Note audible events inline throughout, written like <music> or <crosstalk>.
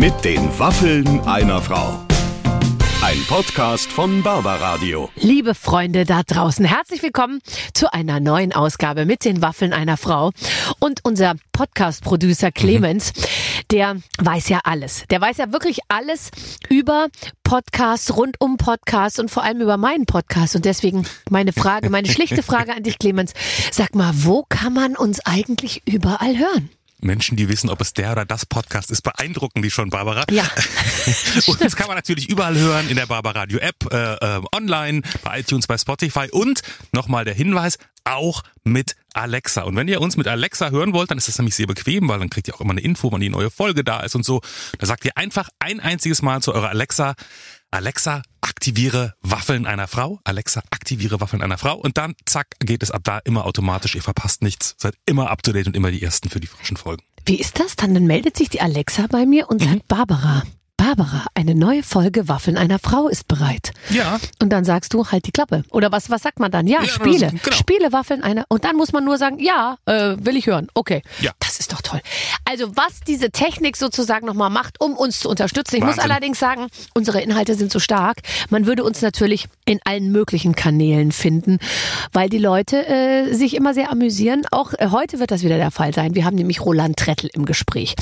Mit den Waffeln einer Frau. Ein Podcast von Barbaradio. Liebe Freunde da draußen, herzlich willkommen zu einer neuen Ausgabe mit den Waffeln einer Frau. Und unser Podcast-Producer Clemens, der weiß ja alles. Der weiß ja wirklich alles über Podcasts, rund um Podcasts und vor allem über meinen Podcast. Und deswegen meine Frage, meine <laughs> schlichte Frage an dich, Clemens. Sag mal, wo kann man uns eigentlich überall hören? Menschen, die wissen, ob es der oder das Podcast ist, beeindrucken die schon, Barbara. Ja. <laughs> und das kann man natürlich überall hören, in der Barbara Radio App, äh, äh, online, bei iTunes, bei Spotify und nochmal der Hinweis, auch mit Alexa. Und wenn ihr uns mit Alexa hören wollt, dann ist das nämlich sehr bequem, weil dann kriegt ihr auch immer eine Info, wann die neue Folge da ist und so. Da sagt ihr einfach ein einziges Mal zu eurer Alexa, Alexa, aktiviere Waffeln einer Frau. Alexa, aktiviere Waffeln einer Frau. Und dann, zack, geht es ab da immer automatisch. Ihr verpasst nichts. Seid immer up to date und immer die Ersten für die frischen Folgen. Wie ist das? Dann, dann meldet sich die Alexa bei mir und sagt, Barbara, Barbara, eine neue Folge Waffeln einer Frau ist bereit. Ja. Und dann sagst du, halt die Klappe. Oder was, was sagt man dann? Ja, Ja, Spiele. das- genau. Spiele, Waffeln einer. Und dann muss man nur sagen, ja, äh, will ich hören. Okay. Ja. Das ist doch toll. Also, was diese Technik sozusagen nochmal macht, um uns zu unterstützen. Ich muss Wahnsinn. allerdings sagen, unsere Inhalte sind so stark. Man würde uns natürlich in allen möglichen Kanälen finden, weil die Leute äh, sich immer sehr amüsieren. Auch äh, heute wird das wieder der Fall sein. Wir haben nämlich Roland Trettel im Gespräch.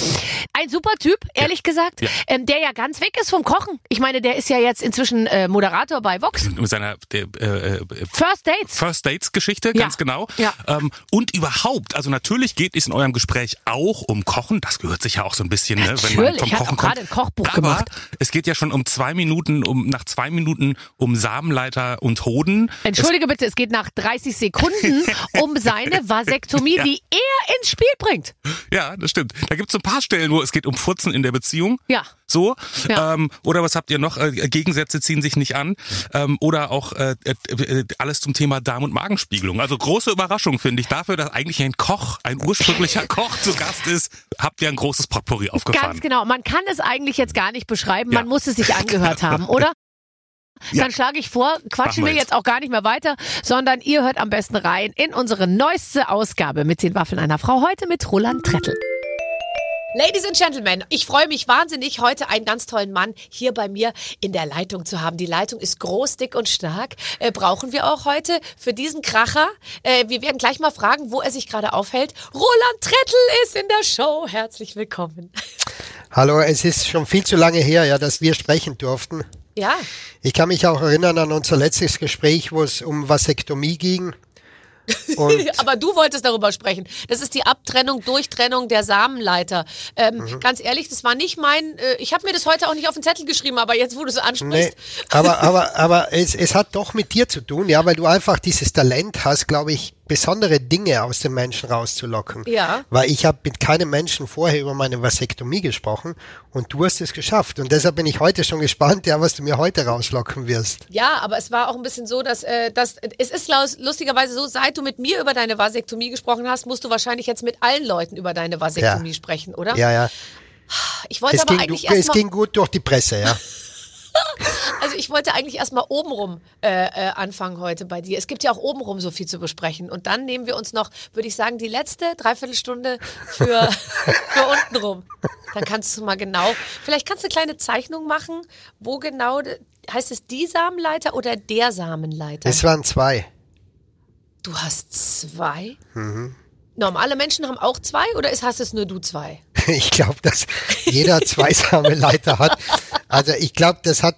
Ein super Typ, ehrlich gesagt, Ja. ähm, der ja ganz weg ist vom Kochen. Ich meine, der ist ja jetzt inzwischen äh, Moderator bei Vox. Mit seiner der, äh, äh, First Dates. First Dates Geschichte, Ja. ganz genau. Ja. Ähm, und überhaupt, also natürlich geht es in eurem Gespräch auch um Kochen. Das gehört sich ja auch so ein bisschen, ne, wenn man vom hat Kochen auch gerade kommt. ein Kochbuch Aber gemacht. es geht ja schon um zwei Minuten, um nach zwei Minuten um Samenleiter und Hoden. Entschuldige bitte, es geht nach 30 Sekunden <laughs> um seine Vasektomie, Ja. die er ins Spiel bringt. Es, ja, das stimmt. Da gibt es ein paar Stellen, wo es geht um Furzen in der Beziehung. Ja. So. Ja. Ähm, oder was habt ihr noch? Äh, Gegensätze ziehen sich nicht an. Ähm, oder auch äh, äh, äh, alles zum Thema Darm- und Magenspiegelung. Also große Überraschung finde ich dafür, dass eigentlich ein Koch, ein ursprünglicher <laughs> Koch zu Gast ist. Habt ihr ein großes Potpourri aufgefahren. Ganz genau. Man kann es eigentlich jetzt gar nicht beschreiben. Man Ja. muss es sich angehört haben, <laughs> oder? Ja. Dann schlage ich vor, quatschen wir jetzt auch gar nicht mehr weiter, sondern ihr hört am besten rein in unsere neueste Ausgabe mit den Waffeln einer Frau. Heute mit Roland Trettel. Ladies and Gentlemen, ich freue mich wahnsinnig, heute einen ganz tollen Mann hier bei mir in der Leitung zu haben. Die Leitung ist groß, dick und stark. Äh, brauchen wir auch heute für diesen Kracher. Äh, wir werden gleich mal fragen, wo er sich gerade aufhält. Roland Trettel ist in der Show. Herzlich willkommen. Hallo, es ist schon viel zu lange her, ja, dass wir sprechen durften. Ja, Ich kann mich auch erinnern an unser letztes Gespräch, wo es um Vasektomie ging. <laughs> Aber du wolltest darüber sprechen. Das ist die Abtrennung, Durchtrennung der Samenleiter. Ähm, Mhm. Ganz ehrlich, das war nicht mein. Äh, ich habe mir das heute auch nicht auf den Zettel geschrieben, aber jetzt, wo du es nee, ansprichst. aber, <laughs> aber, aber es, es hat doch mit dir zu tun, ja, weil du einfach dieses Talent hast, glaube ich, besondere Dinge aus den Menschen rauszulocken. Ja. Weil ich habe mit keinem Menschen vorher über meine Vasektomie gesprochen und du hast es geschafft. Und deshalb bin ich heute schon gespannt, ja, was du mir heute rauslocken wirst. Ja, aber es war auch ein bisschen so, dass, äh, dass es ist lustigerweise so, seit du mit mir über deine Vasektomie gesprochen hast, musst du wahrscheinlich jetzt mit allen Leuten über deine Vasektomie Ja. sprechen, oder? Ja, ja. Ich wollte Es aber ging, eigentlich es erstmal, ging gut durch die Presse, ja. <laughs> <laughs> also ich wollte eigentlich erstmal obenrum äh, äh, anfangen heute bei dir. Es gibt ja auch obenrum so viel zu besprechen und dann nehmen wir uns noch, würde ich sagen, die letzte Dreiviertelstunde für, <laughs> für untenrum. Dann kannst du mal genau, vielleicht kannst du eine kleine Zeichnung machen, wo genau, heißt es die Samenleiter oder der Samenleiter? Es waren zwei. Du hast zwei? Mhm. Normale Menschen haben auch zwei oder ist, hast es nur du zwei? <laughs> Ich glaube, dass jeder zwei Samenleiter hat. Also ich glaube, das hat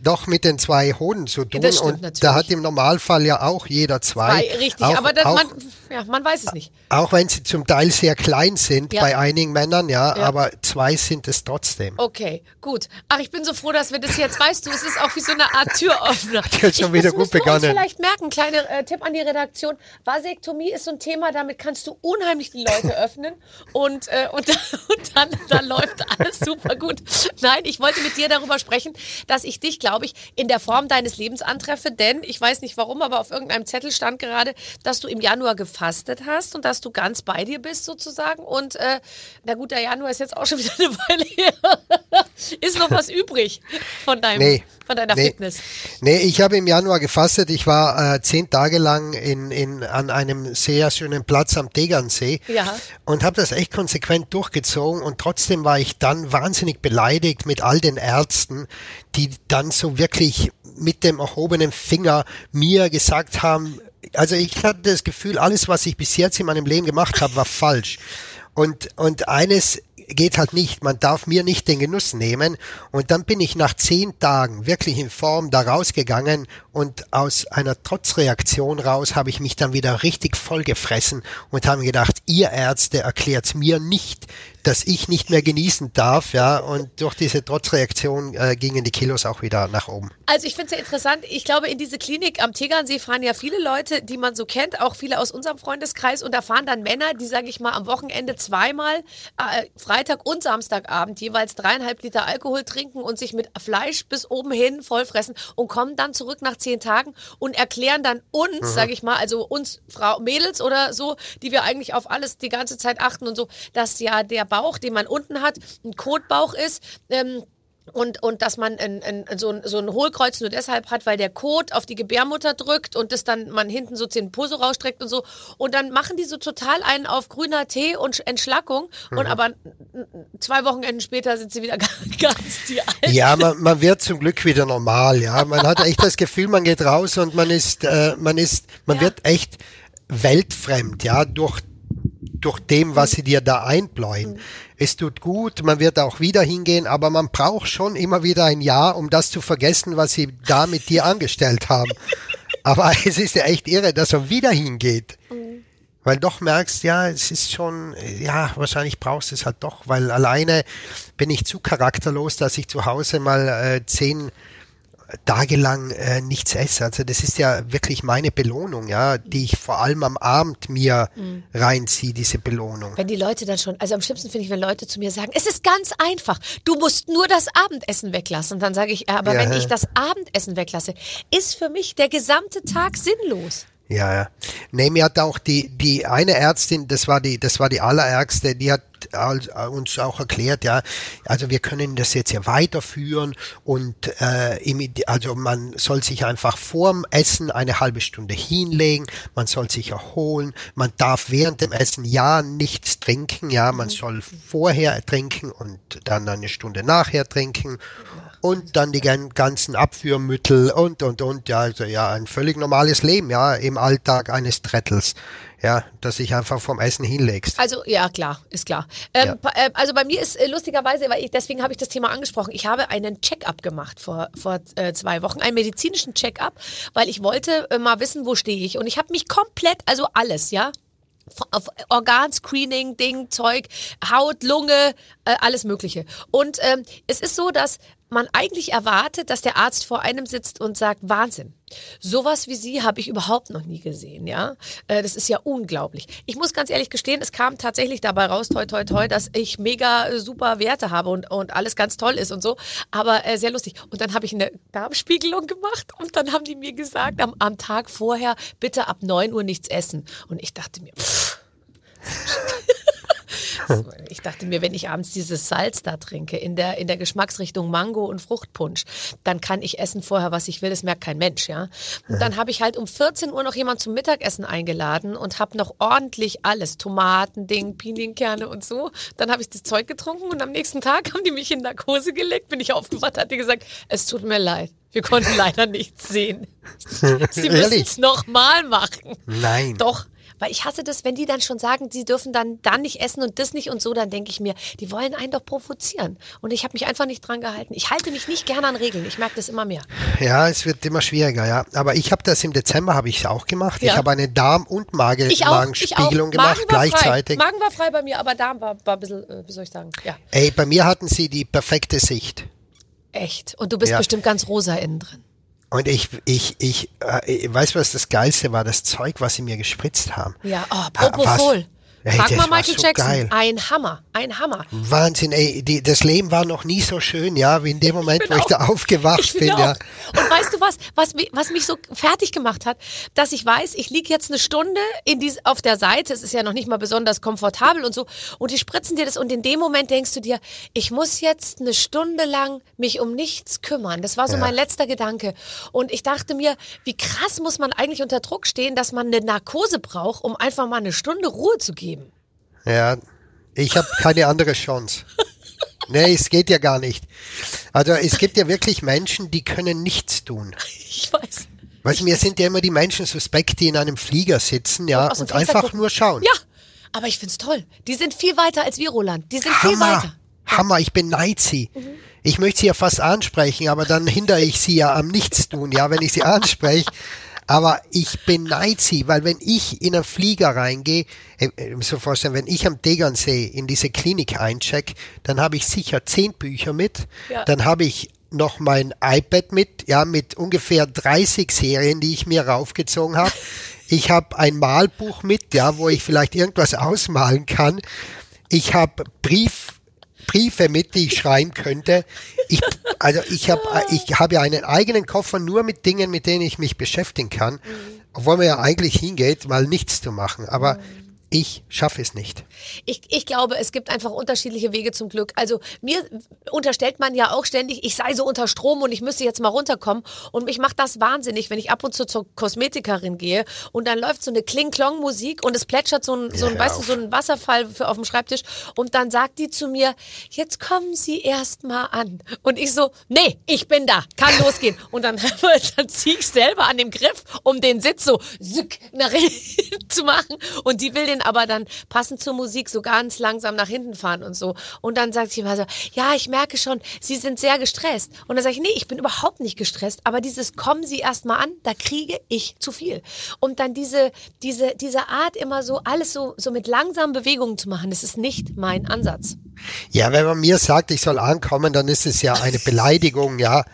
doch mit den zwei Hoden zu tun. Das stimmt und natürlich. da hat im Normalfall ja auch jeder zwei. Zwei, richtig. Auch, aber das, auch, man, ja, man weiß es nicht. auch wenn sie zum Teil sehr klein sind Ja. bei einigen Männern, ja, Ja. aber zwei sind es trotzdem. Okay, gut. Ach, ich bin so froh, dass wir das jetzt, weißt du, es ist auch wie so eine Art Türöffner. <laughs> Hat ja schon Ich- wieder gut wir uns begonnen. vielleicht merken, kleiner äh, Tipp an die Redaktion. Vasektomie ist so ein Thema, damit kannst du unheimlich die Leute öffnen und, äh, und, dann, <laughs> und dann, dann läuft alles super gut. Nein, ich wollte mit dir dir darüber sprechen, dass ich dich, glaube ich, in der Form deines Lebens antreffe, denn ich weiß nicht warum, aber auf irgendeinem Zettel stand gerade, dass du im Januar gefastet hast und dass du ganz bei dir bist sozusagen. Und äh, na gut, der Januar ist jetzt auch schon wieder eine Weile her. <laughs> ist noch was <laughs> übrig von deinem, Nee. von deiner Nee. Fitness? Nee, ich habe im Januar gefastet. Ich war äh, zehn Tage lang in, in, an einem sehr schönen Platz am Tegernsee Ja. und habe das echt konsequent durchgezogen. Und trotzdem war ich dann wahnsinnig beleidigt mit all den Ärzten, die dann so wirklich mit dem erhobenen Finger mir gesagt haben, also ich hatte das Gefühl, alles, was ich bis jetzt in meinem Leben gemacht habe, war falsch. Und, und eines geht halt nicht. Man darf mir nicht den Genuss nehmen. Und dann bin ich nach zehn Tagen wirklich in Form da rausgegangen und aus einer Trotzreaktion raus habe ich mich dann wieder richtig vollgefressen und habe gedacht, ihr Ärzte erklärt mir nicht, dass ich nicht mehr genießen darf, ja. Und durch diese Trotzreaktion äh, gingen die Kilos auch wieder nach oben. Also ich finde es ja interessant. Ich glaube, in diese Klinik am Tegernsee fahren ja viele Leute, die man so kennt, auch viele aus unserem Freundeskreis. Und da fahren dann Männer, die, sage ich mal, am Wochenende zweimal, äh, Freitag und Samstagabend, jeweils dreieinhalb Liter Alkohol trinken und sich mit Fleisch bis oben hin vollfressen und kommen dann zurück nach zehn Tagen und erklären dann uns, sage ich mal, also uns Frau Mädels oder so, die wir eigentlich auf alles die ganze Zeit achten und so, dass ja der Bauch, den man unten hat, ein Kotbauch ist. Ähm, und, und dass man ein, ein, so, ein, so ein Hohlkreuz nur deshalb hat, weil der Kot auf die Gebärmutter drückt und das dann man hinten so den Puso rausstreckt und so. Und dann machen die so total einen auf grüner Tee und Entschlackung. Und aber zwei Wochenenden später sind sie wieder <laughs> ganz die Alten. Ja, man, man wird zum Glück wieder normal, ja. Man hat echt das Gefühl, man geht raus und man ist, äh, man ist, man Ja. wird echt weltfremd, ja, durch, durch dem, was sie dir da einbläuen. Es tut gut, man wird auch wieder hingehen, aber man braucht schon immer wieder ein Jahr, um das zu vergessen, was sie da mit dir angestellt haben. <laughs> Aber es ist ja echt irre, dass man wieder hingeht. Weil doch merkst, ja, es ist schon, ja, wahrscheinlich brauchst du es halt doch, weil alleine bin ich zu charakterlos, dass ich zu Hause mal äh, zehn Tage lang äh, nichts esse. Also das ist ja wirklich meine Belohnung, ja, die ich vor allem am Abend mir reinziehe, diese Belohnung. Wenn die Leute dann schon, also am schlimmsten finde ich, wenn Leute zu mir sagen, es ist ganz einfach, du musst nur das Abendessen weglassen. Und dann sage ich, ja, aber Ja. wenn ich das Abendessen weglasse, ist für mich der gesamte Tag sinnlos. Ja, ja. Nee, mir hat auch die, die eine Ärztin, das war die, das war die allerärgste, die hat al- uns auch erklärt, ja, also wir können das jetzt ja weiterführen und äh, also man soll sich einfach vorm Essen eine halbe Stunde hinlegen, man soll sich erholen, man darf während dem Essen ja nichts trinken, ja, man soll vorher trinken und dann eine Stunde nachher trinken und dann die gan- ganzen Abführmittel und und und ja also ja ein völlig normales Leben ja im Alltag eines Trettels ja dass sich einfach vom Essen hinlegst Also ja, klar, ist klar. Ähm, Ja. äh, Also bei mir ist äh, lustigerweise, weil ich, deswegen habe ich das Thema angesprochen. Ich habe einen Check-up gemacht vor vor äh, zwei Wochen, einen medizinischen Check-up, weil ich wollte äh, mal wissen, wo stehe ich. Und ich habe mich komplett, also alles, ja, auf Organscreening, Ding, Zeug, Haut, Lunge, äh, alles Mögliche. Und ähm, es ist so, dass man eigentlich erwartet, dass der Arzt vor einem sitzt und sagt, Wahnsinn. Sowas wie Sie habe ich überhaupt noch nie gesehen, ja. Äh, das ist ja unglaublich. Ich muss ganz ehrlich gestehen, es kam tatsächlich dabei raus, toi, toi, toi, dass ich mega äh, super Werte habe und, und alles ganz toll ist und so. Aber äh, sehr lustig. Und dann habe ich eine Darmspiegelung gemacht und dann haben die mir gesagt, am, am Tag vorher bitte ab 9 Uhr nichts essen. Und ich dachte mir, pff, so, Ich dachte mir, wenn ich abends dieses Salz da trinke, in der, in der Geschmacksrichtung Mango und Fruchtpunsch, dann kann ich essen vorher, was ich will. Das merkt kein Mensch, ja. Und dann habe ich halt um 14 Uhr noch jemand zum Mittagessen eingeladen und habe noch ordentlich alles, Tomaten, Ding, Pinienkerne und so. Dann habe ich das Zeug getrunken und am nächsten Tag haben die mich in Narkose gelegt, bin ich aufgewacht, hat die gesagt, es tut mir leid. Wir konnten leider nichts sehen. <laughs> Sie müssen es nochmal machen. nein Doch, weil ich hasse das, wenn die dann schon sagen, sie dürfen dann dann nicht essen und das nicht und so, dann denke ich mir, die wollen einen doch provozieren. Und ich habe mich einfach nicht dran gehalten. Ich halte mich nicht gerne an Regeln. Ich merke das immer mehr. ja es wird immer schwieriger ja aber ich habe das im Dezember habe ich auch gemacht Ja. ich habe eine Darm und Mage Ich auch. Ich auch. Magenspiegelung gemacht Magen war gleichzeitig Frei. Magen war frei bei mir, aber Darm war, war ein bisschen, äh, wie soll ich sagen, ja, ey bei mir hatten sie die perfekte Sicht echt. Und du bist Ja. bestimmt ganz rosa innen drin. Und ich ich ich äh, weiß was das geilste war das Zeug was sie mir gespritzt haben Ja, oh, Ah, Propofol. was? Ey, Frag mal Michael so Jackson. geil. Ein Hammer. ein Hammer. Wahnsinn, ey, die, das Leben war noch nie so schön, ja, wie in dem Moment, wo ich da aufgewacht Ich bin, ja. auch. Und weißt du was, was, mi- was mich so fertig gemacht hat, dass ich weiß, ich liege jetzt eine Stunde in dies, auf der Seite, es ist ja noch nicht mal besonders komfortabel und so, und die spritzen dir das und in dem Moment denkst du dir, ich muss jetzt eine Stunde lang mich um nichts kümmern. Das war so Ja. mein letzter Gedanke. Und ich dachte mir, wie krass muss man eigentlich unter Druck stehen, dass man eine Narkose braucht, um einfach mal eine Stunde Ruhe zu geben. Ja, ich habe keine andere Chance. Nee, es geht ja gar nicht. Also es gibt ja wirklich Menschen, die können nichts tun. Ich weiß. Weißt du, mir sind ja immer die Menschen suspekt, die in einem Flieger sitzen, ja, und Fenster einfach gucken. nur schauen. Ja, aber ich find's toll. Die sind viel weiter als wir, Roland. Die sind viel Hammer, weiter. Hammer, ich beneide sie. Ich möchte sie ja fast ansprechen, aber dann hindere ich sie ja am Nichtstun, ja, wenn ich sie anspreche. Aber ich beneide sie, weil wenn ich in einen Flieger reingehe, äh, äh, so vorstellen, wenn ich am Tegernsee in diese Klinik eincheck, dann habe ich sicher zehn Bücher mit, Ja. dann habe ich noch mein iPad mit, ja, mit ungefähr 30 Serien, die ich mir raufgezogen habe. <laughs> Ich habe ein Malbuch mit, ja, wo ich vielleicht irgendwas ausmalen kann. Ich habe Brief, Briefe mit, die ich schreiben könnte. Ich, also ich habe ich habe ja einen eigenen Koffer nur mit Dingen, mit denen ich mich beschäftigen kann, obwohl man ja eigentlich hingeht, mal nichts zu machen. Aber ich schaffe es nicht. Ich, ich glaube, es gibt einfach unterschiedliche Wege zum Glück. Also mir unterstellt man ja auch ständig, ich sei so unter Strom und ich müsste jetzt mal runterkommen. Und mich macht das wahnsinnig, wenn ich ab und zu zur Kosmetikerin gehe und dann läuft so eine Kling-Klong-Musik und es plätschert so ein, so ein, Ja, weißt du, so ein Wasserfall für, auf dem Schreibtisch und dann sagt die zu mir, jetzt kommen Sie erst mal an. Und ich so, nee, ich bin da, kann <laughs> losgehen. Und dann, <laughs> dann ziehe ich selber an dem Griff, um den Sitz so nach <laughs> hinten zu machen. Und die will den aber dann passend zur Musik so ganz langsam nach hinten fahren und so. Und dann sagt sie immer so, ja, ich merke schon, Sie sind sehr gestresst. Und dann sage ich, nee, ich bin überhaupt nicht gestresst. Aber dieses kommen Sie erst mal an, da kriege ich zu viel. Und dann diese, diese, diese Art immer so alles so, so mit langsamen Bewegungen zu machen, das ist nicht mein Ansatz. Ja, wenn man mir sagt, ich soll ankommen, dann ist es ja eine Beleidigung, ja.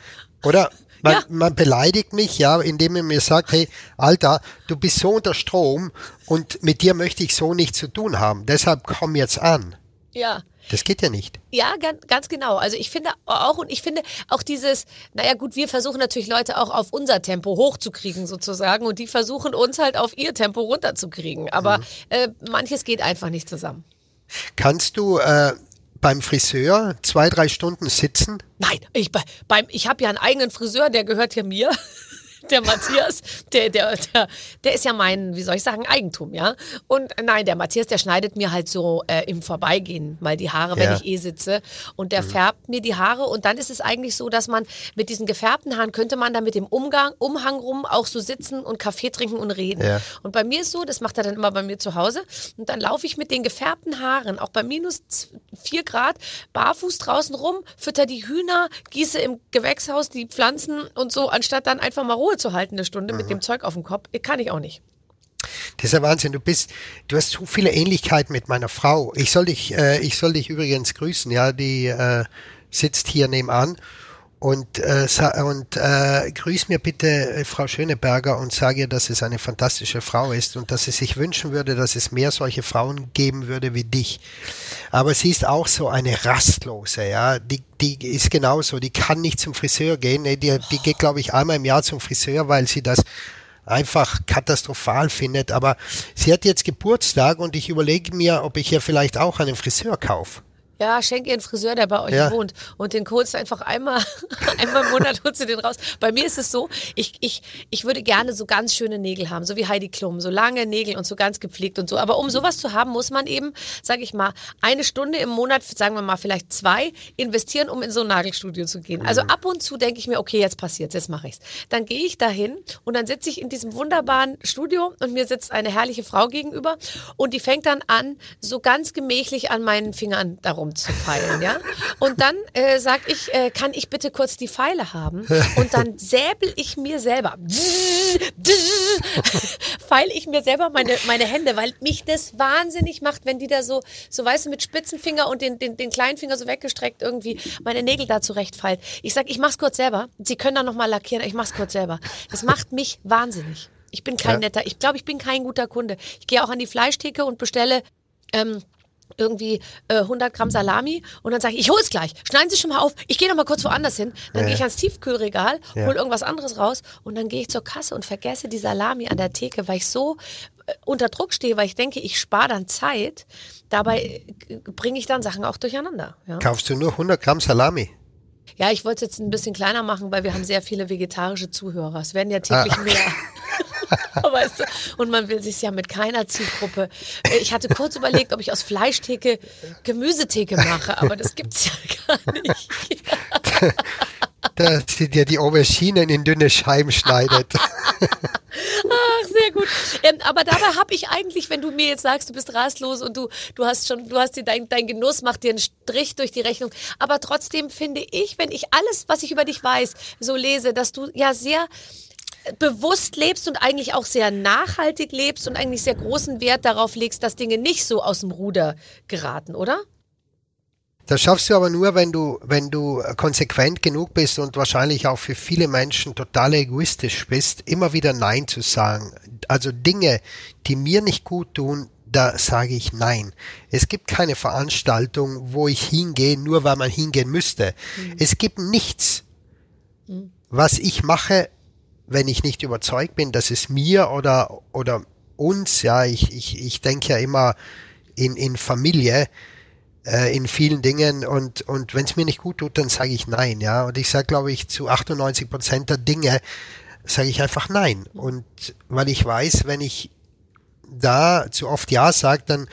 Oder? Man, Ja. man beleidigt mich, ja, indem man mir sagt, hey, Alter, du bist so unter Strom und mit dir möchte ich so nichts zu tun haben. Deshalb komm jetzt an. Ja. Das geht ja nicht. Ja, ganz, ganz genau. Also ich finde auch und ich finde auch dieses, naja gut, wir versuchen natürlich Leute auch auf unser Tempo hochzukriegen sozusagen und die versuchen uns halt auf ihr Tempo runterzukriegen. Aber äh, manches geht einfach nicht zusammen. Kannst du äh, beim Friseur zwei, drei Stunden sitzen? Nein, ich, bei, beim, ich habe ja einen eigenen Friseur, der gehört ja mir. Der Matthias, der, der, der, der ist ja mein, wie soll ich sagen, Eigentum, ja. Und nein, der Matthias, der schneidet mir halt so äh, im Vorbeigehen mal die Haare, wenn Ja. ich eh sitze. Und der färbt mir die Haare. Und dann ist es eigentlich so, dass man mit diesen gefärbten Haaren könnte man da mit dem Umgang, Umhang rum auch so sitzen und Kaffee trinken und reden. Ja. Und bei mir ist so, das macht er dann immer bei mir zu Hause. Und dann laufe ich mit den gefärbten Haaren, auch bei minus z- vier Grad, barfuß draußen rum, fütter die Hühner, gieße im Gewächshaus die Pflanzen und so, anstatt dann einfach mal Ruhe zu halten, eine Stunde mit dem Zeug auf dem Kopf. Kann ich auch nicht. Das ist ja Wahnsinn. Du bist, du hast so viele Ähnlichkeiten mit meiner Frau. Ich soll dich, äh, ich soll dich übrigens grüßen. Ja, die äh, sitzt hier nebenan und äh, und äh, grüß mir bitte äh, Frau Schöneberger und sage ihr, dass es eine fantastische Frau ist und dass sie sich wünschen würde, dass es mehr solche Frauen geben würde wie dich. Aber sie ist auch so eine rastlose, ja. Die, die ist genauso. Die kann nicht zum Friseur gehen. Die, die geht, glaube ich, einmal im Jahr zum Friseur, weil sie das einfach katastrophal findet. Aber sie hat jetzt Geburtstag und ich überlege mir, ob ich ihr vielleicht auch einen Friseur kaufe. Ja, schenk ihr einen Friseur, der bei euch Ja. wohnt. Und den holst du einfach einmal, <laughs> einmal im Monat holst du den raus. Bei mir ist es so, ich, ich, ich würde gerne so ganz schöne Nägel haben, so wie Heidi Klum, so lange Nägel und so ganz gepflegt und so. Aber um sowas zu haben, muss man eben, sage ich mal, eine Stunde im Monat, sagen wir mal vielleicht zwei, investieren, um in so ein Nagelstudio zu gehen. Also ab und zu denke ich mir, okay, jetzt passiert's, jetzt mache ich's. Dann gehe ich dahin und dann sitze ich in diesem wunderbaren Studio und mir sitzt eine herrliche Frau gegenüber und die fängt dann an, so ganz gemächlich an meinen Fingern darum zu feilen, ja. Und dann äh, sag ich, äh, kann ich bitte kurz die Pfeile haben? Und dann säbel ich mir selber, feil ich mir selber meine, meine Hände, weil mich das wahnsinnig macht, wenn die da so, so weißt du, mit Spitzenfinger und den, den, den kleinen Finger so weggestreckt irgendwie meine Nägel da zurechtfeilt. Ich sag, ich mach's kurz selber. Sie können dann nochmal lackieren, ich mach's kurz selber. Das macht mich wahnsinnig. Ich bin kein Ja. netter, ich glaube, ich bin kein guter Kunde. Ich gehe auch an die Fleischtheke und bestelle ähm, irgendwie äh, 100 Gramm Salami und dann sage ich, ich hol's gleich. Schneiden Sie schon mal auf. Ich gehe noch mal kurz woanders hin. Dann Ja. gehe ich ans Tiefkühlregal, Ja. hol irgendwas anderes raus und dann gehe ich zur Kasse und vergesse die Salami an der Theke, weil ich so äh, unter Druck stehe, weil ich denke, ich spare dann Zeit. Dabei äh, bringe ich dann Sachen auch durcheinander. Ja, Kaufst du nur 100 Gramm Salami? ja ich wollte es jetzt ein bisschen kleiner machen, weil wir haben sehr viele vegetarische Zuhörer. Es werden ja täglich Ah. mehr. <laughs> <laughs> weißt du? Und man will sich ja mit keiner Zielgruppe. Ich hatte kurz überlegt, ob ich aus Fleischtheke Gemüsetheke mache, aber das gibt's ja <laughs> gar nicht. Da sie dir die Auberginen in dünne Scheiben schneidet. <laughs> Ach, sehr gut. Ähm, aber dabei habe ich eigentlich, wenn du mir jetzt sagst, du bist rastlos und du, du hast schon, du hast dir dein, dein Genuss macht dir einen Strich durch die Rechnung. Aber trotzdem finde ich, wenn ich alles, was ich über dich weiß, so lese, dass du ja sehr bewusst lebst und eigentlich auch sehr nachhaltig lebst und eigentlich sehr großen Wert darauf legst, dass Dinge nicht so aus dem Ruder geraten, oder? Das schaffst du aber nur, wenn du, wenn du konsequent genug bist und wahrscheinlich auch für viele Menschen total egoistisch bist, immer wieder Nein zu sagen. Also Dinge, die mir nicht gut tun, da sage ich Nein. Es gibt keine Veranstaltung, wo ich hingehe, nur weil man hingehen müsste. Es gibt nichts, was ich mache, wenn ich nicht überzeugt bin, dass es mir oder, oder uns, ja, ich, ich, ich denke ja immer in, in Familie, äh, in vielen Dingen und, und wenn es mir nicht gut tut, dann sage ich nein, ja. Und ich sage, glaube ich, zu 98 Prozent der Dinge sage ich einfach nein. Und weil ich weiß, wenn ich da zu oft ja sage, dann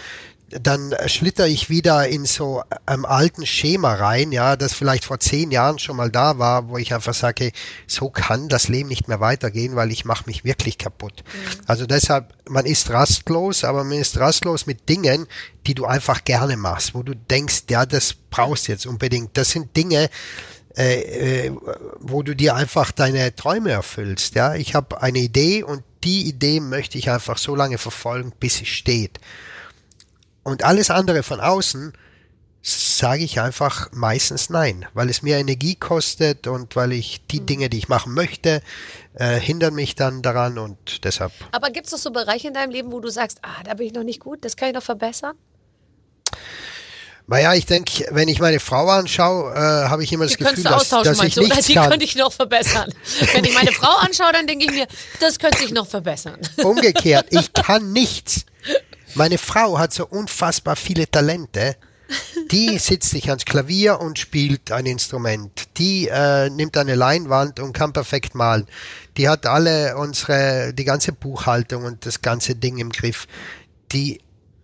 dann schlitter ich wieder in so einem alten Schema rein, ja, das vielleicht vor zehn Jahren schon mal da war, wo ich einfach sage, so kann das Leben nicht mehr weitergehen, weil ich mache mich wirklich kaputt. Also deshalb, man ist rastlos, aber man ist rastlos mit Dingen, die du einfach gerne machst, wo du denkst, ja, das brauchst du jetzt unbedingt. Das sind Dinge, äh, äh, wo du dir einfach deine Träume erfüllst. Ja, ich habe eine Idee und die Idee möchte ich einfach so lange verfolgen, bis sie steht. Und alles andere von außen sage ich einfach meistens nein, weil es mir Energie kostet und weil ich die Dinge, die ich machen möchte, äh, hindern mich dann daran und deshalb. Aber gibt es noch so Bereiche in deinem Leben, wo du sagst, ah, da bin ich noch nicht gut, das kann ich noch verbessern? Naja, ich denke, wenn ich meine Frau anschaue, äh, habe ich immer das Die Gefühl, dass, dass ich du? Oder nichts <laughs> die kann. könnte ich noch verbessern. Wenn ich meine <laughs> Frau anschaue, dann denke ich mir, das könnte sich noch verbessern. Umgekehrt, ich kann nichts. Meine Frau hat so unfassbar viele Talente. Die <laughs> sitzt sich ans Klavier und spielt ein Instrument. Die äh, nimmt eine Leinwand und kann perfekt malen. Die hat alle unsere, die ganze Buchhaltung und das ganze Ding im Griff. Die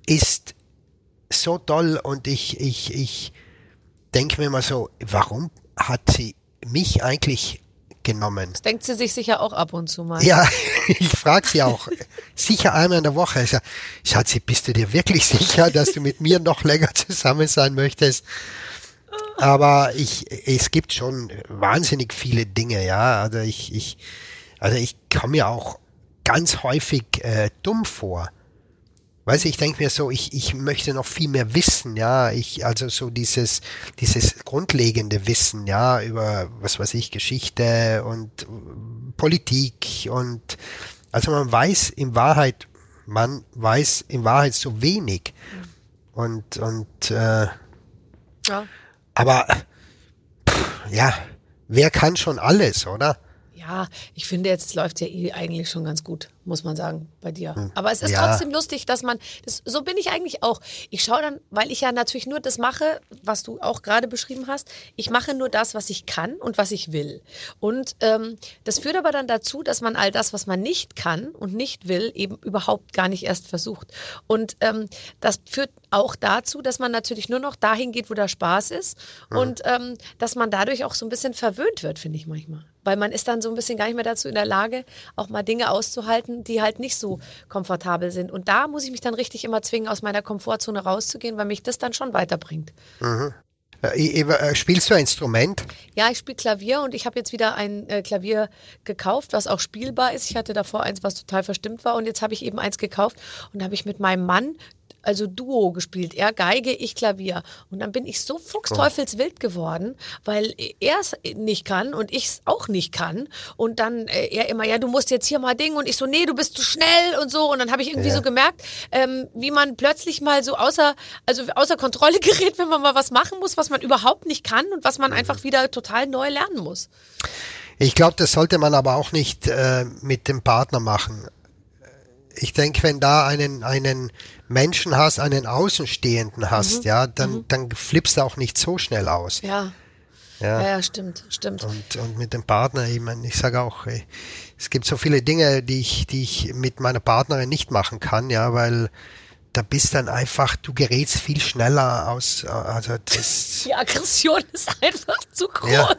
ist so toll und ich, ich, ich denke mir immer so, warum hat sie mich eigentlich genommen? Das denkt sie sich sicher auch ab und zu mal. Ja, <laughs> ich frage sie auch sicher einmal in der Woche. Ich sag, Schatzi, bist du dir wirklich sicher, dass du mit mir noch länger zusammen sein möchtest? Aber ich, es gibt schon wahnsinnig viele Dinge, ja. Also ich, ich, also ich komme mir auch ganz häufig äh, dumm vor. Weißt du, ich denke mir so, ich, ich möchte noch viel mehr wissen, ja. Ich, also so dieses, dieses grundlegende Wissen, ja, über, was weiß ich, Geschichte und Politik und, also man weiß in Wahrheit, man weiß in Wahrheit so wenig. Und, und, äh, Ja. aber, pff, ja, wer kann schon alles, oder? Ja, ich finde jetzt, es läuft ja eh eigentlich schon ganz gut, muss man sagen, bei dir. Aber es ist Hm. Ja. trotzdem lustig, dass man, das, so bin ich eigentlich auch. Ich schaue dann, weil ich ja natürlich nur das mache, was du auch gerade beschrieben hast. Ich mache nur das, was ich kann und was ich will. Und ähm, das führt aber dann dazu, dass man all das, was man nicht kann und nicht will, eben überhaupt gar nicht erst versucht. Und ähm, das führt auch dazu, dass man natürlich nur noch dahin geht, wo der Spaß ist und ähm, dass man dadurch auch so ein bisschen verwöhnt wird, finde ich manchmal. Weil man ist dann so ein bisschen gar nicht mehr dazu in der Lage, auch mal Dinge auszuhalten, die halt nicht so komfortabel sind. Und da muss ich mich dann richtig immer zwingen, aus meiner Komfortzone rauszugehen, weil mich das dann schon weiterbringt. Äh, äh, Spielst du ein Instrument? Ja, ich spiele Klavier und ich habe jetzt wieder ein äh, Klavier gekauft, was auch spielbar ist. Ich hatte davor eins, was total verstimmt war und jetzt habe ich eben eins gekauft und habe ich mit meinem Mann also Duo gespielt. Er Geige, ich Klavier. Und dann bin ich so fuchsteufelswild geworden, weil er es nicht kann und ich es auch nicht kann. Und dann äh, er immer, ja, du musst jetzt hier mal Ding. Und ich so, nee, du bist zu schnell und so. Und dann habe ich irgendwie Ja. so gemerkt, ähm, wie man plötzlich mal so außer, also außer Kontrolle <laughs> gerät, wenn man mal was machen muss, was man überhaupt nicht kann und was man einfach wieder total neu lernen muss. Ich glaube, das sollte man aber auch nicht äh, mit dem Partner machen. Ich denke, wenn da einen, einen Menschen hast, einen Außenstehenden hast, ja, dann, dann flippst du auch nicht so schnell aus. Ja. Ja. Ja, ja stimmt, stimmt. Und, und mit dem Partner, ich meine, ich sage auch, ey, es gibt so viele Dinge, die ich, die ich mit meiner Partnerin nicht machen kann, ja, weil da bist dann einfach, du gerätst viel schneller aus, äh, also das, Die Aggression ist einfach zu groß. Ja.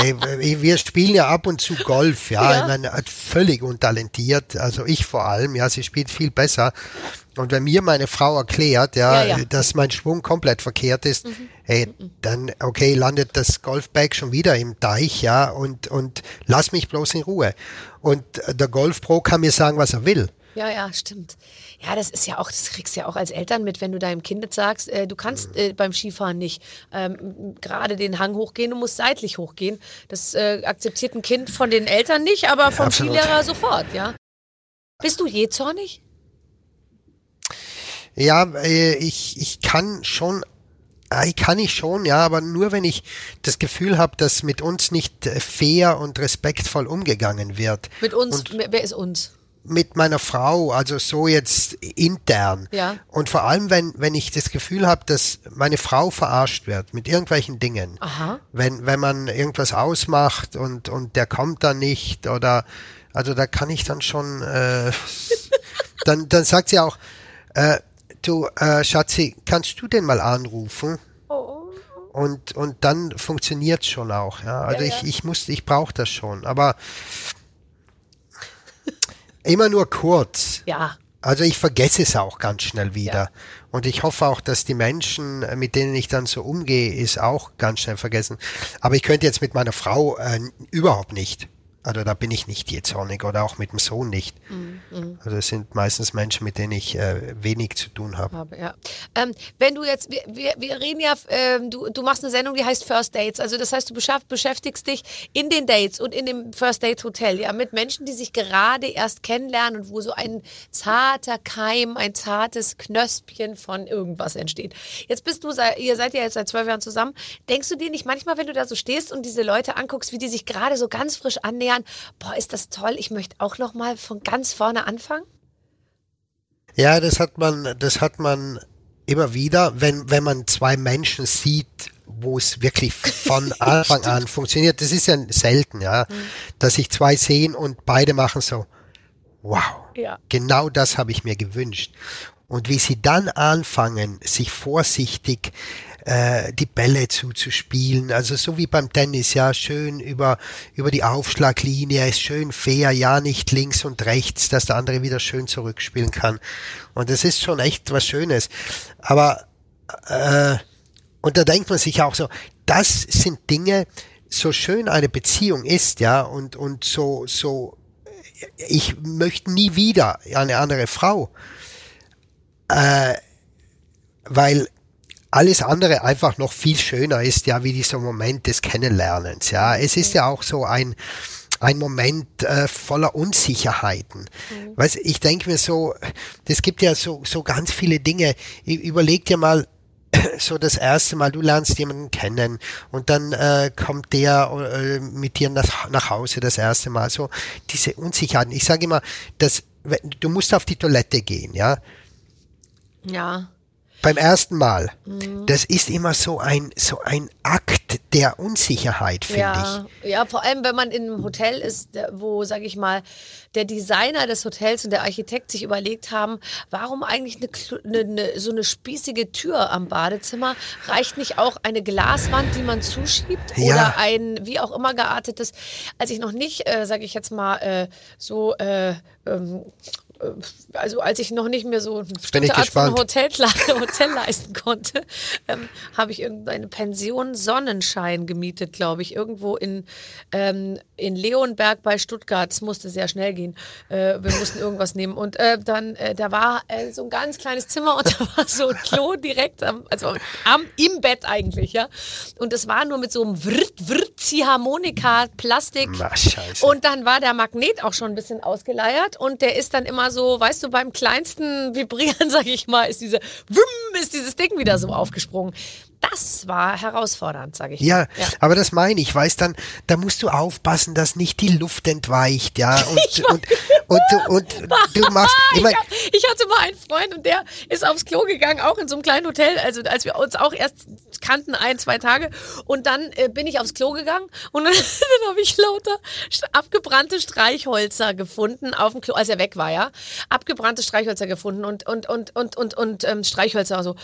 Hey, wir spielen ja ab und zu Golf, ja. Ja. Ich meine, halt völlig untalentiert. Also ich vor allem, ja, sie spielt viel besser. Und wenn mir meine Frau erklärt, ja, Ja, ja. dass mein Schwung komplett verkehrt ist, hey, dann, okay, landet das Golfbag schon wieder im Teich, ja, und, und lass mich bloß in Ruhe. Und der Golfpro kann mir sagen, was er will. Ja, ja, stimmt. Ja, das ist ja auch, das kriegst du ja auch als Eltern mit, wenn du deinem Kind jetzt sagst, äh, du kannst äh, beim Skifahren nicht ähm, gerade den Hang hochgehen, du musst seitlich hochgehen. Das äh, akzeptiert ein Kind von den Eltern nicht, aber vom absolut. Skilehrer sofort, ja. Bist du je zornig? Ja, äh, ich, ich kann schon, äh, ich kann ich schon, ja, aber nur wenn ich das Gefühl habe, dass mit uns nicht äh, fair und respektvoll umgegangen wird. Mit uns, Und wer ist uns? Mit meiner Frau, also so jetzt intern. Ja. Und vor allem, wenn, wenn ich das Gefühl habe, dass meine Frau verarscht wird mit irgendwelchen Dingen. Aha. Wenn, wenn man irgendwas ausmacht und, und der kommt dann nicht oder, also da kann ich dann schon, äh, <laughs> dann, dann sagt sie auch, äh, du, äh, Schatzi, kannst du den mal anrufen? Und, und dann funktioniert's schon auch, ja. Also Ja, ich, ja. ich muss, ich brauche das schon. Aber immer nur kurz. Ja. Also ich vergesse es auch ganz schnell wieder. Und ich hoffe auch, dass die Menschen, äh, mit denen ich dann so umgehe, es auch ganz schnell vergessen. Aber ich könnte jetzt mit meiner Frau äh, überhaupt nicht. Also da bin ich nicht je zornig oder auch mit dem Sohn nicht. Also es sind meistens Menschen, mit denen ich äh, wenig zu tun habe. habe, ja. Ähm, wenn du jetzt, wir, wir, wir reden ja, ähm, du, du machst eine Sendung, die heißt First Dates. Also das heißt, du beschäftigst dich in den Dates und in dem First Date Hotel, ja, mit Menschen, die sich gerade erst kennenlernen und wo so ein zarter Keim, ein zartes Knöspchen von irgendwas entsteht. Jetzt bist du, ihr seid ja jetzt seit zwölf Jahren zusammen. Denkst du dir nicht manchmal, wenn du da so stehst und diese Leute anguckst, wie die sich gerade so ganz frisch annähern, boah, ist das toll, ich möchte auch noch mal von ganz vorne anfangen? Ja, das hat man, das hat man immer wieder, wenn, wenn man zwei Menschen sieht, wo es wirklich von <laughs> Anfang an funktioniert. Das ist ja selten, ja, dass sich zwei sehen und beide machen so, wow, Ja. genau das habe ich mir gewünscht. Und wie sie dann anfangen, sich vorsichtig äh, die Bälle zuzuspielen, also so wie beim Tennis, ja, schön über, über die Aufschlaglinie, ist schön fair, ja, nicht links und rechts, dass der andere wieder schön zurückspielen kann. Und das ist schon echt was Schönes. Aber äh, und da denkt man sich auch so, das sind Dinge, so schön eine Beziehung ist, ja, und, und so, so, ich möchte nie wieder eine andere Frau, äh, weil alles andere einfach noch viel schöner ist, ja, wie dieser Moment des Kennenlernens, ja. Es ist ja auch so ein, ein Moment äh, voller Unsicherheiten. Weißt, ich denke mir so, das gibt ja so, so ganz viele Dinge. Überleg dir mal, <clears throat> so das erste Mal, du lernst jemanden kennen und dann äh, kommt der äh, mit dir nach, nach Hause das erste Mal. So diese Unsicherheiten. Ich sage immer, dass, du musst auf die Toilette gehen, ja Ja. Beim ersten Mal, das ist immer so ein, so ein Akt der Unsicherheit, finde Ja, ja, vor allem, wenn man in einem Hotel ist, wo, sage ich mal, der Designer des Hotels und der Architekt sich überlegt haben, warum eigentlich eine, eine, eine, so eine spießige Tür am Badezimmer? Reicht nicht auch eine Glaswand, die man zuschiebt? Ja. Oder ein wie auch immer geartetes, als ich noch nicht, äh, sage ich jetzt mal, äh, so äh, ähm, äh, also als ich noch nicht mehr so eine Bin ich bestimmte Art von gespannt. Hotel, <laughs> Hotel leisten konnte, ähm, habe ich irgendeine Pension Sonnenschein gemietet, glaube ich, irgendwo in, ähm, in Leonberg bei Stuttgart. Es musste sehr schnell gehen. Äh, wir mussten irgendwas nehmen. Und äh, dann, äh, da war äh, so ein ganz kleines Zimmer und <laughs> da war so ein Klo direkt am, also am, im Bett eigentlich, ja. Und es war nur mit so einem Wirt, Wirt, Ziehharmonika, Plastik. Na, scheiße. Und dann war der Magnet auch schon ein bisschen ausgeleiert und der ist dann immer so, weißt du, beim kleinsten Vibrieren, <laughs> sag ich mal, ist diese, Wum, ist dieses Ding wieder so aufgesprungen. Das war herausfordernd, sag ich Ja, mal. aber das meine ich, weißt dann, da musst du aufpassen, dass nicht die Luft entweicht, ja. <laughs> Und, und, und, du- und <laughs> du machst, ich mein, ich, ich hatte mal einen Freund und der ist aufs Klo gegangen, auch in so einem kleinen Hotel, also als wir uns auch erst kannten, ein, zwei Tage. Und dann äh, bin ich aufs Klo gegangen und <laughs> dann, dann habe ich lauter abgebrannte Streichhölzer gefunden auf dem Klo, als er weg war, ja. Abgebrannte Streichhölzer gefunden und, und, und, und, und, und ähm, Streichhölzer so.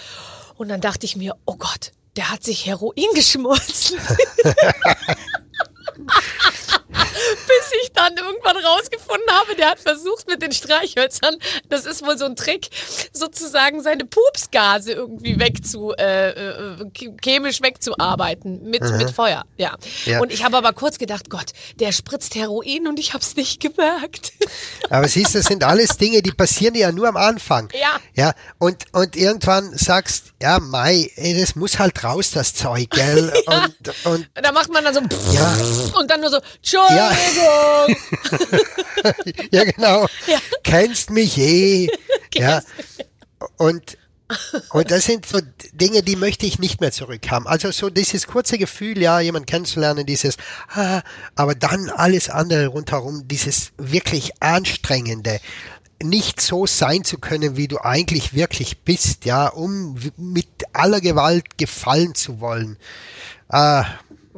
Und dann dachte ich mir, oh Gott, der hat sich Heroin <laughs> geschmolzen. <laughs> Bis ich dann irgendwann rausgefunden habe, der hat versucht mit den Streichhölzern, das ist wohl so ein Trick, sozusagen seine Pupsgase irgendwie wegzu, äh, äh, chemisch wegzuarbeiten mit, mit Feuer. Ja. Ja. Und ich habe aber kurz gedacht, Gott, der spritzt Heroin und ich habe es nicht gemerkt. <laughs> aber siehst du, das sind alles Dinge, die passieren ja nur am Anfang. Ja. Ja, und, und irgendwann sagst, ja, Mai, ey, das muss halt raus, das Zeug, gell? <laughs> Und, und Da macht man dann so Ja. und dann nur so, Entschuldigung. ja, <laughs> genau. Ja. Kennst mich eh. <laughs> ja. Und, und das sind so Dinge, die möchte ich nicht mehr zurückhaben. Also so dieses kurze Gefühl, ja, jemanden kennenzulernen, dieses, ah, aber dann alles andere rundherum, dieses wirklich anstrengende, nicht so sein zu können, wie du eigentlich wirklich bist, ja, um mit aller Gewalt gefallen zu wollen. Ah,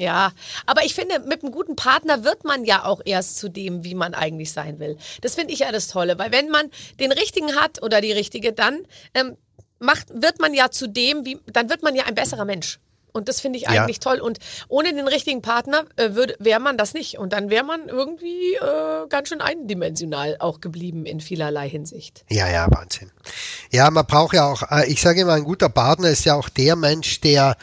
Ja, aber ich finde, mit einem guten Partner wird man ja auch erst zu dem, wie man eigentlich sein will. Das finde ich ja das Tolle, weil wenn man den richtigen hat oder die richtige, dann ähm, macht, wird man ja zu dem, wie, dann wird man ja ein besserer Mensch. Und das finde ich Ja. eigentlich toll. Und ohne den richtigen Partner äh, wäre man das nicht. Und dann wäre man irgendwie äh, ganz schön eindimensional auch geblieben in vielerlei Hinsicht. Ja, ja, Wahnsinn. Ja, man braucht ja auch, äh, ich sage immer, ein guter Partner ist ja auch der Mensch, der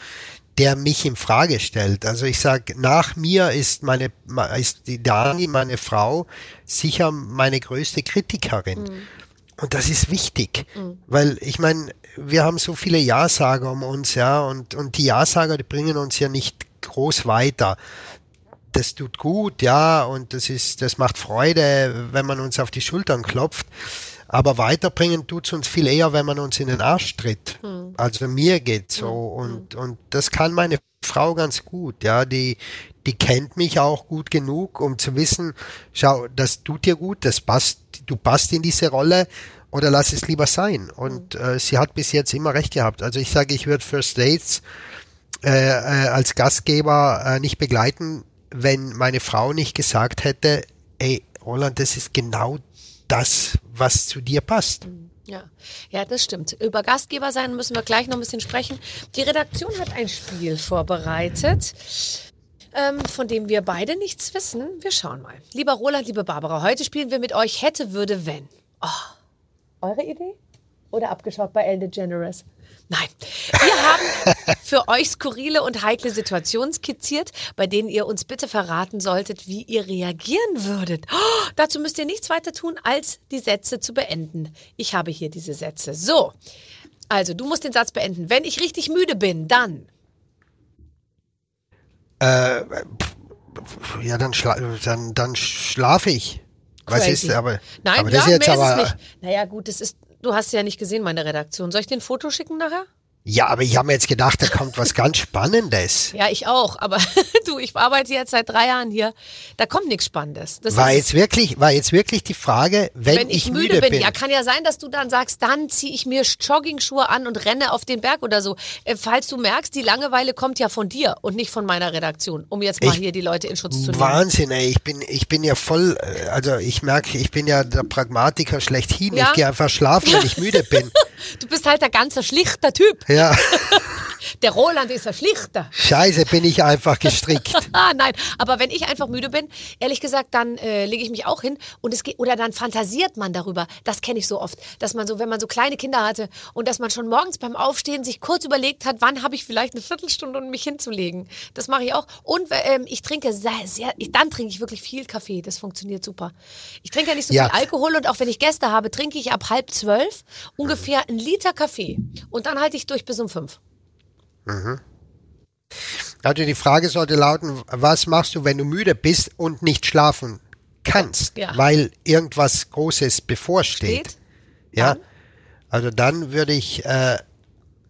der mich in Frage stellt. Also ich sage, nach mir ist meine ist die Dani, meine Frau, sicher meine größte Kritikerin. Und das ist wichtig, weil ich meine, wir haben so viele Ja-Sager um uns, ja, und, und die Ja-Sager, die bringen uns ja nicht groß weiter das tut gut, ja, und das ist, das macht Freude, wenn man uns auf die Schultern klopft. Aber weiterbringen tut's uns viel eher, wenn man uns in den Arsch tritt. Also mir geht's so und, und das kann meine Frau ganz gut, ja, die, die kennt mich auch gut genug, um zu wissen, schau, das tut dir gut, das passt, du passt in diese Rolle oder lass es lieber sein. Und äh, sie hat bis jetzt immer recht gehabt. Also ich sage, ich würde First Dates äh, äh, als Gastgeber äh, nicht begleiten, wenn meine Frau nicht gesagt hätte, ey, Roland, das ist genau das, was zu dir passt. Ja, ja, das stimmt. Über Gastgeber sein müssen wir gleich noch ein bisschen sprechen. Die Redaktion hat ein Spiel vorbereitet, ähm, von dem wir beide nichts wissen. Wir schauen mal. Lieber Roland, liebe Barbara, heute spielen wir mit euch Hätte, Würde, Wenn. Oh. Eure Idee? Oder abgeschaut bei Ellen DeGeneres? Nein. Wir haben für euch skurrile und heikle Situationen skizziert, bei denen ihr uns bitte verraten solltet, wie ihr reagieren würdet. Oh, dazu müsst ihr nichts weiter tun, als die Sätze zu beenden. Ich habe hier diese Sätze. So. Also, du musst den Satz beenden. Wenn ich richtig müde bin, dann. Äh, ja, dann, schla dann, dann schlafe ich. Was Crazy. ist, aber, Nein, aber ja, das ist jetzt aber, ist es nicht. Naja, gut, das ist. Du hast ja nicht gesehen, meine Redaktion. Soll ich dir ein Foto schicken nachher? Ja, aber ich habe mir jetzt gedacht, da kommt was ganz Spannendes. <laughs> Ja, ich auch. Aber <laughs> du, ich arbeite jetzt seit drei Jahren hier. Da kommt nichts Spannendes. Das War jetzt wirklich, war jetzt wirklich die Frage, wenn, wenn ich, müde, bin. Ja, kann ja sein, dass du dann sagst, dann ziehe ich mir Joggingschuhe an und renne auf den Berg oder so. Äh, falls du merkst, die Langeweile kommt ja von dir und nicht von meiner Redaktion, um jetzt mal Ich- hier die Leute in Schutz zu nehmen. Wahnsinn, ey. Ich bin, ich bin ja voll, äh, also ich merke, ich bin ja der Pragmatiker schlechthin. Ja. Ich gehe einfach schlafen, wenn ich müde bin. <laughs> Du bist halt der ganze schlichter Typ. Ja. Yeah. <laughs> Der Roland ist ein Schlichter. Scheiße, bin ich einfach gestrickt. <laughs> Ah, nein, aber wenn ich einfach müde bin, ehrlich gesagt, dann äh, lege ich mich auch hin und es geht oder dann fantasiert man darüber. Das kenne ich so oft, dass man so, wenn man so kleine Kinder hatte und dass man schon morgens beim Aufstehen sich kurz überlegt hat, wann habe ich vielleicht eine Viertelstunde, um mich hinzulegen. Das mache ich auch. Und ähm, ich trinke sehr, sehr, ich, dann trinke ich wirklich viel Kaffee. Das funktioniert super. Ich trinke ja nicht so Ja. viel Alkohol und auch wenn ich Gäste habe, trinke ich ab halb zwölf ungefähr einen Liter Kaffee und dann halte ich durch bis um fünf. Also die Frage sollte lauten, was machst du, wenn du müde bist und nicht schlafen kannst, Ja. weil irgendwas Großes bevorsteht? Steht? Ja. Dann? Also dann würde ich äh,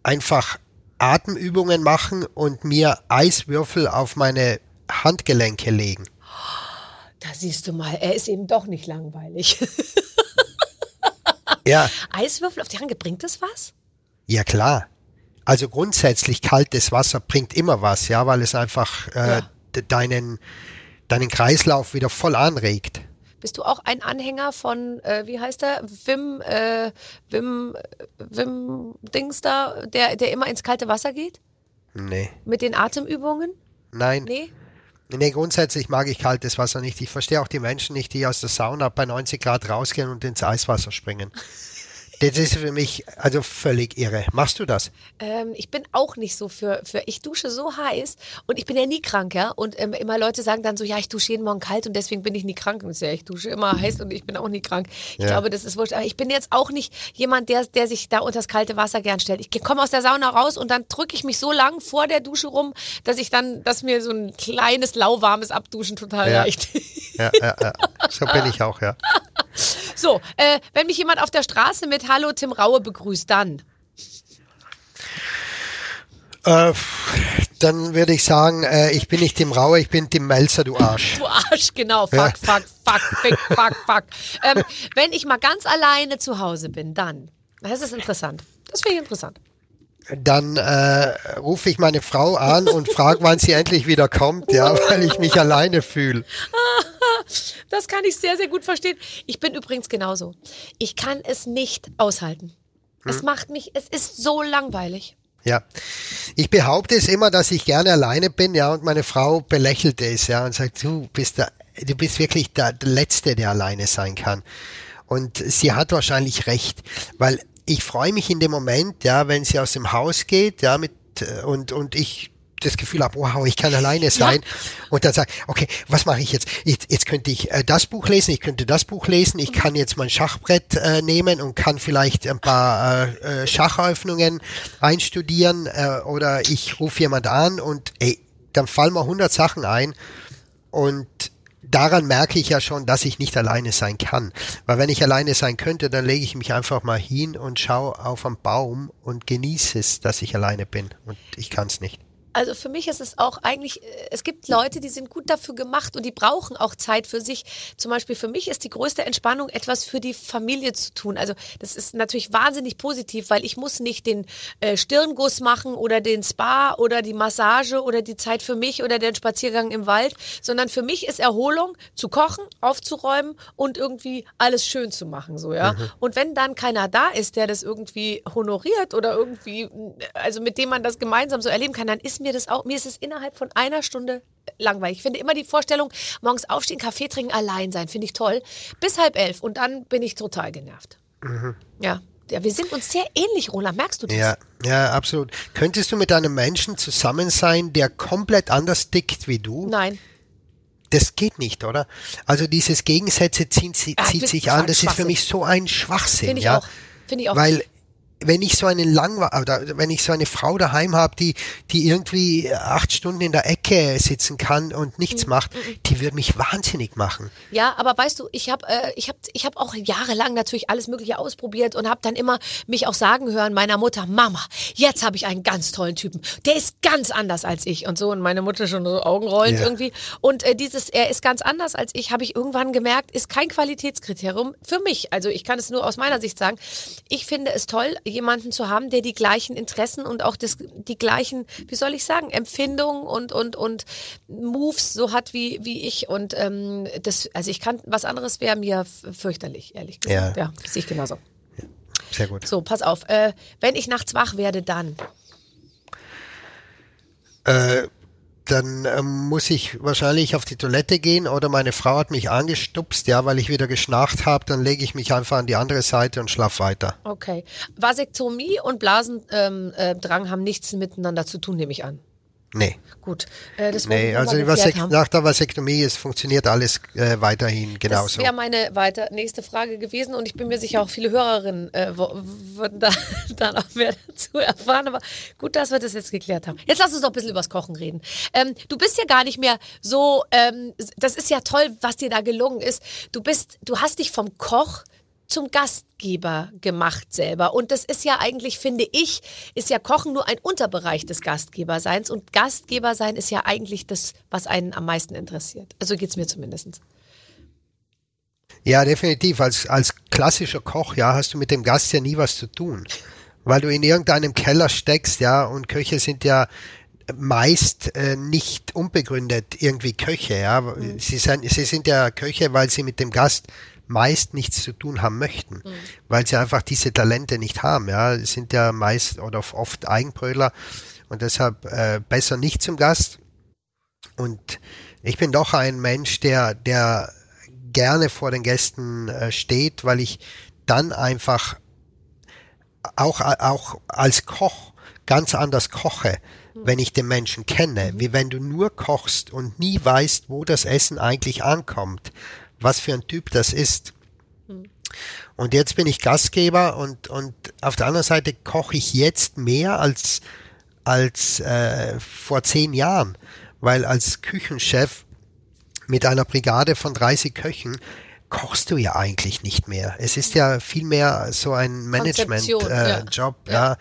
einfach Atemübungen machen und mir Eiswürfel auf meine Handgelenke legen. Da siehst du mal, er ist eben doch nicht langweilig. Ja, <laughs> Eiswürfel auf die Hand, bringt das was? ja klar. Also grundsätzlich kaltes Wasser bringt immer was, ja, weil es einfach äh, Ja. de- deinen deinen Kreislauf wieder voll anregt. Bist du auch ein Anhänger von, äh, wie heißt er, Wim, äh, Wim, Wim Dings da, der, der immer ins kalte Wasser geht? Nee. Mit den Atemübungen? Nein. Nee? Nee, grundsätzlich mag ich kaltes Wasser nicht. Ich verstehe auch die Menschen nicht, die aus der Sauna bei 90 Grad rausgehen und ins Eiswasser springen. <laughs> Das ist für mich also völlig irre. Machst du das? Ähm, ich bin auch nicht so für, für, ich dusche so heiß und ich bin ja nie krank, ja. Und ähm, immer Leute sagen dann so, ja, ich dusche jeden Morgen kalt und deswegen bin ich nie krank. Und ja, ich dusche immer heiß und ich bin auch nie krank. Ich Ja. glaube, das ist wurscht. Aber ich bin jetzt auch nicht jemand, der, der sich da unter das kalte Wasser gern stellt. Ich komme aus der Sauna raus und dann drücke ich mich so lang vor der Dusche rum, dass ich dann, dass mir so ein kleines lauwarmes Abduschen total Ja. reicht. Ja, ja, ja. So bin ich auch, ja. <laughs> So, äh, wenn mich jemand auf der Straße mit Hallo Tim Raue begrüßt, dann. Äh, dann würde ich sagen, äh, ich bin nicht Tim Rauer, ich bin Tim Melzer, du Arsch. Du Arsch, genau. Fuck, Ja. fuck, fuck, fuck, fuck, fuck. Ähm, wenn ich mal ganz alleine zu Hause bin, dann. Das ist interessant. Das finde ich interessant. Dann äh, rufe ich meine Frau an und frage, wann sie endlich wieder kommt, ja, weil ich mich alleine fühle. <laughs> Das kann ich sehr, sehr gut verstehen. Ich bin übrigens genauso. Ich kann es nicht aushalten. Es macht mich, es ist so langweilig. Ja. Ich behaupte es immer, dass ich gerne alleine bin, ja, und meine Frau belächelt es, ja, und sagt, du bist der, du bist wirklich der Letzte, der alleine sein kann. Und sie hat wahrscheinlich recht, weil ich freue mich in dem Moment, ja, wenn sie aus dem Haus geht, ja, mit, äh, und, und ich das Gefühl habe, wow, ich kann alleine sein und dann sage, okay, was mache ich jetzt? jetzt? Jetzt könnte ich äh, das Buch lesen, ich könnte das Buch lesen, ich kann jetzt mein Schachbrett äh, nehmen und kann vielleicht ein paar äh, äh, Schacheröffnungen einstudieren äh, oder ich rufe jemand an und ey, dann fallen mir 100 Sachen ein und daran merke ich ja schon, dass ich nicht alleine sein kann. Weil wenn ich alleine sein könnte, dann lege ich mich einfach mal hin und schaue auf einen Baum und genieße es, dass ich alleine bin und ich kann es nicht. Also für mich ist es auch eigentlich, äh, es gibt Leute, die sind gut dafür gemacht und die brauchen auch Zeit für sich. Zum Beispiel für mich ist die größte Entspannung, etwas für die Familie zu tun. Also das ist natürlich wahnsinnig positiv, weil ich muss nicht den äh, Stirnguss machen oder den Spa oder die Massage oder die Zeit für mich oder den Spaziergang im Wald, sondern für mich ist Erholung zu kochen, aufzuräumen und irgendwie alles schön zu machen, so ja. Und wenn dann keiner da ist, der das irgendwie honoriert oder irgendwie, also mit dem man das gemeinsam so erleben kann, dann ist mir das auch, mir ist es innerhalb von einer Stunde langweilig. Ich finde immer die Vorstellung, morgens aufstehen, Kaffee trinken, allein sein, finde ich toll. Bis halb elf und dann bin ich total genervt. Ja. Ja, wir sind uns sehr ähnlich, Roland. Merkst du das? Ja, ja, absolut. Könntest du mit einem Menschen zusammen sein, der komplett anders tickt wie du? Nein. Das geht nicht, oder? Also dieses Gegensätze zieht, Ah, ich zieht find- sich an. Das ist für mich so ein Schwachsinn, Finde ich ja. auch. Finde ich auch. Weil wenn ich so einen langwe oder wenn ich so eine Frau daheim habe, die die irgendwie acht Stunden in der Ecke sitzen kann und Mhm. nichts macht, die wird mich wahnsinnig machen. Ja, aber weißt du, ich habe äh, ich hab, ich hab auch jahrelang natürlich alles Mögliche ausprobiert und habe dann immer mich auch sagen hören meiner Mutter, Mama, jetzt habe ich einen ganz tollen Typen. Der ist ganz anders als ich und so. Und meine Mutter schon so Augenrollend Ja. irgendwie. Und äh, dieses, er ist ganz anders als ich, habe ich irgendwann gemerkt, ist kein Qualitätskriterium für mich. Also ich kann es nur aus meiner Sicht sagen. Ich finde es toll, jemanden zu haben, der die gleichen Interessen und auch das, die gleichen, wie soll ich sagen, Empfindungen und, und, und Moves so hat wie, wie ich. Und ähm, das, also ich kann, was anderes wäre mir fürchterlich, ehrlich gesagt. Ja. Ja, sehe ich genauso. Sehr gut. So, pass auf. Äh, wenn ich nachts wach werde, dann. Äh, dann ähm, muss ich wahrscheinlich auf die Toilette gehen oder meine Frau hat mich angestupst, ja, weil ich wieder geschnarcht habe, dann lege ich mich einfach an die andere Seite und schlaf weiter. Okay. Vasektomie und Blasendrang äh, Drang haben nichts miteinander zu tun, nehme ich an. Nee. Gut. Äh, das Nee, also die Vasek haben. nach der Vasektomie es funktioniert alles äh, weiterhin Das genauso. wäre meine weiter nächste Frage gewesen und ich bin mir sicher, auch viele Hörerinnen äh, würden da <laughs> dann auch mehr dazu erfahren. Aber gut, dass wir das jetzt geklärt haben. Jetzt lass uns noch ein bisschen übers Kochen reden. Ähm, du bist ja gar nicht mehr so, ähm, das ist ja toll, was dir da gelungen ist. Du bist, du hast dich vom Koch zum Gastgeber gemacht selber. Und das ist ja eigentlich, finde ich, ist ja Kochen nur ein Unterbereich des Gastgeberseins. Und Gastgebersein ist ja eigentlich das, was einen am meisten interessiert. Also geht's mir zumindest. Ja, definitiv. Als, als klassischer Koch, ja, hast du mit dem Gast ja nie was zu tun. Weil du in irgendeinem Keller steckst, ja, und Köche sind ja meist äh, nicht unbegründet irgendwie Köche, ja. Sie, sind, sie sind ja Köche, weil sie mit dem Gast meist nichts zu tun haben möchten, weil sie einfach diese Talente nicht haben, ja. Sie sind ja meist oder oft Eigenbrötler und deshalb äh, besser nicht zum Gast. Und ich bin doch ein Mensch, der, der gerne vor den Gästen äh, steht, weil ich dann einfach auch, auch als Koch ganz anders koche, wenn ich den Menschen kenne, wie wenn du nur kochst und nie weißt, wo das Essen eigentlich ankommt, was für ein Typ das ist. Und jetzt bin ich Gastgeber und, und auf der anderen Seite koche ich jetzt mehr als, als äh, vor zehn Jahren, weil als Küchenchef mit einer Brigade von 30 Köchen kochst du ja eigentlich nicht mehr. Es ist ja vielmehr so ein Management-Job, ja. äh, Job, ja.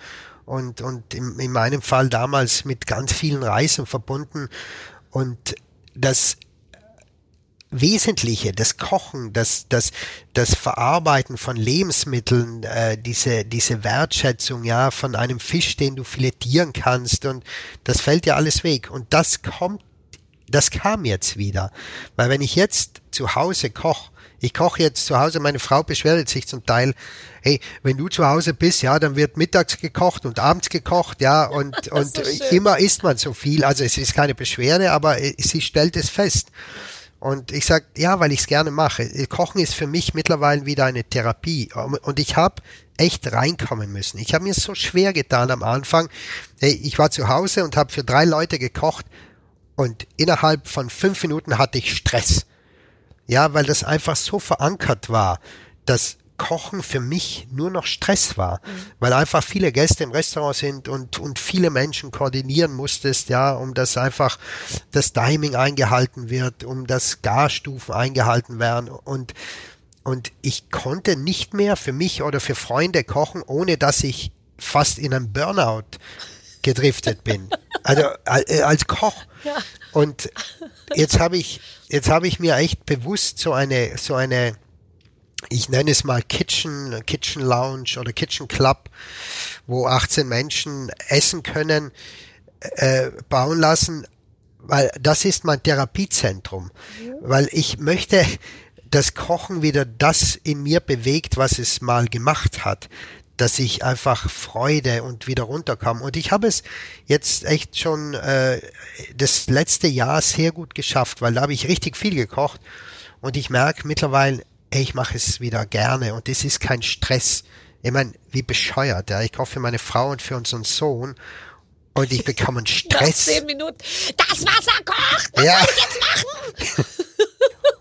Und, und in, in meinem Fall damals mit ganz vielen Reisen verbunden. Und das Wesentliche, das Kochen, das, das, das Verarbeiten von Lebensmitteln, äh, diese, diese Wertschätzung, ja, von einem Fisch, den du filetieren kannst und das fällt ja alles weg. Und das kommt, das kam jetzt wieder. Weil wenn ich jetzt zu Hause koche, ich koche jetzt zu Hause, meine Frau beschwert sich zum Teil, hey, wenn du zu Hause bist, ja, dann wird mittags gekocht und abends gekocht, ja, <laughs> und, und immer isst man so viel. Also es ist keine Beschwerde, aber sie stellt es fest. Und ich sag ja, weil ich es gerne mache. Kochen ist für mich mittlerweile wieder eine Therapie. Und ich habe echt reinkommen müssen. Ich habe mir so schwer getan am Anfang. Hey, Ich war zu Hause und habe für drei Leute gekocht und innerhalb von fünf Minuten hatte ich Stress. Ja, weil das einfach so verankert war, dass Kochen für mich nur noch Stress war, weil einfach viele Gäste im Restaurant sind und, und viele Menschen koordinieren musstest, ja, um das einfach das Timing eingehalten wird, um das Garstufen eingehalten werden. Und und ich konnte nicht mehr für mich oder für Freunde kochen, ohne dass ich fast in einen Burnout gedriftet bin. Also äh, als Koch. Und jetzt habe ich jetzt habe ich mir echt bewusst so eine so eine ich nenne es mal Kitchen, Kitchen Lounge oder Kitchen Club, wo 18 Menschen essen können, äh, bauen lassen, weil das ist mein Therapiezentrum. Weil ich möchte, dass Kochen wieder das in mir bewegt, was es mal gemacht hat. Dass ich einfach Freude und wieder runterkomme. Und ich habe es jetzt echt schon äh, das letzte Jahr sehr gut geschafft, weil da habe ich richtig viel gekocht. Und ich merke mittlerweile, ey, ich mache es wieder gerne und es ist kein Stress. Ich meine, wie bescheuert, ja. Ich koche für meine Frau und für unseren Sohn und ich bekomme einen <laughs> Nach Stress. zehn Minuten. Das Wasser kocht! Was Ja. soll ich jetzt machen? <laughs>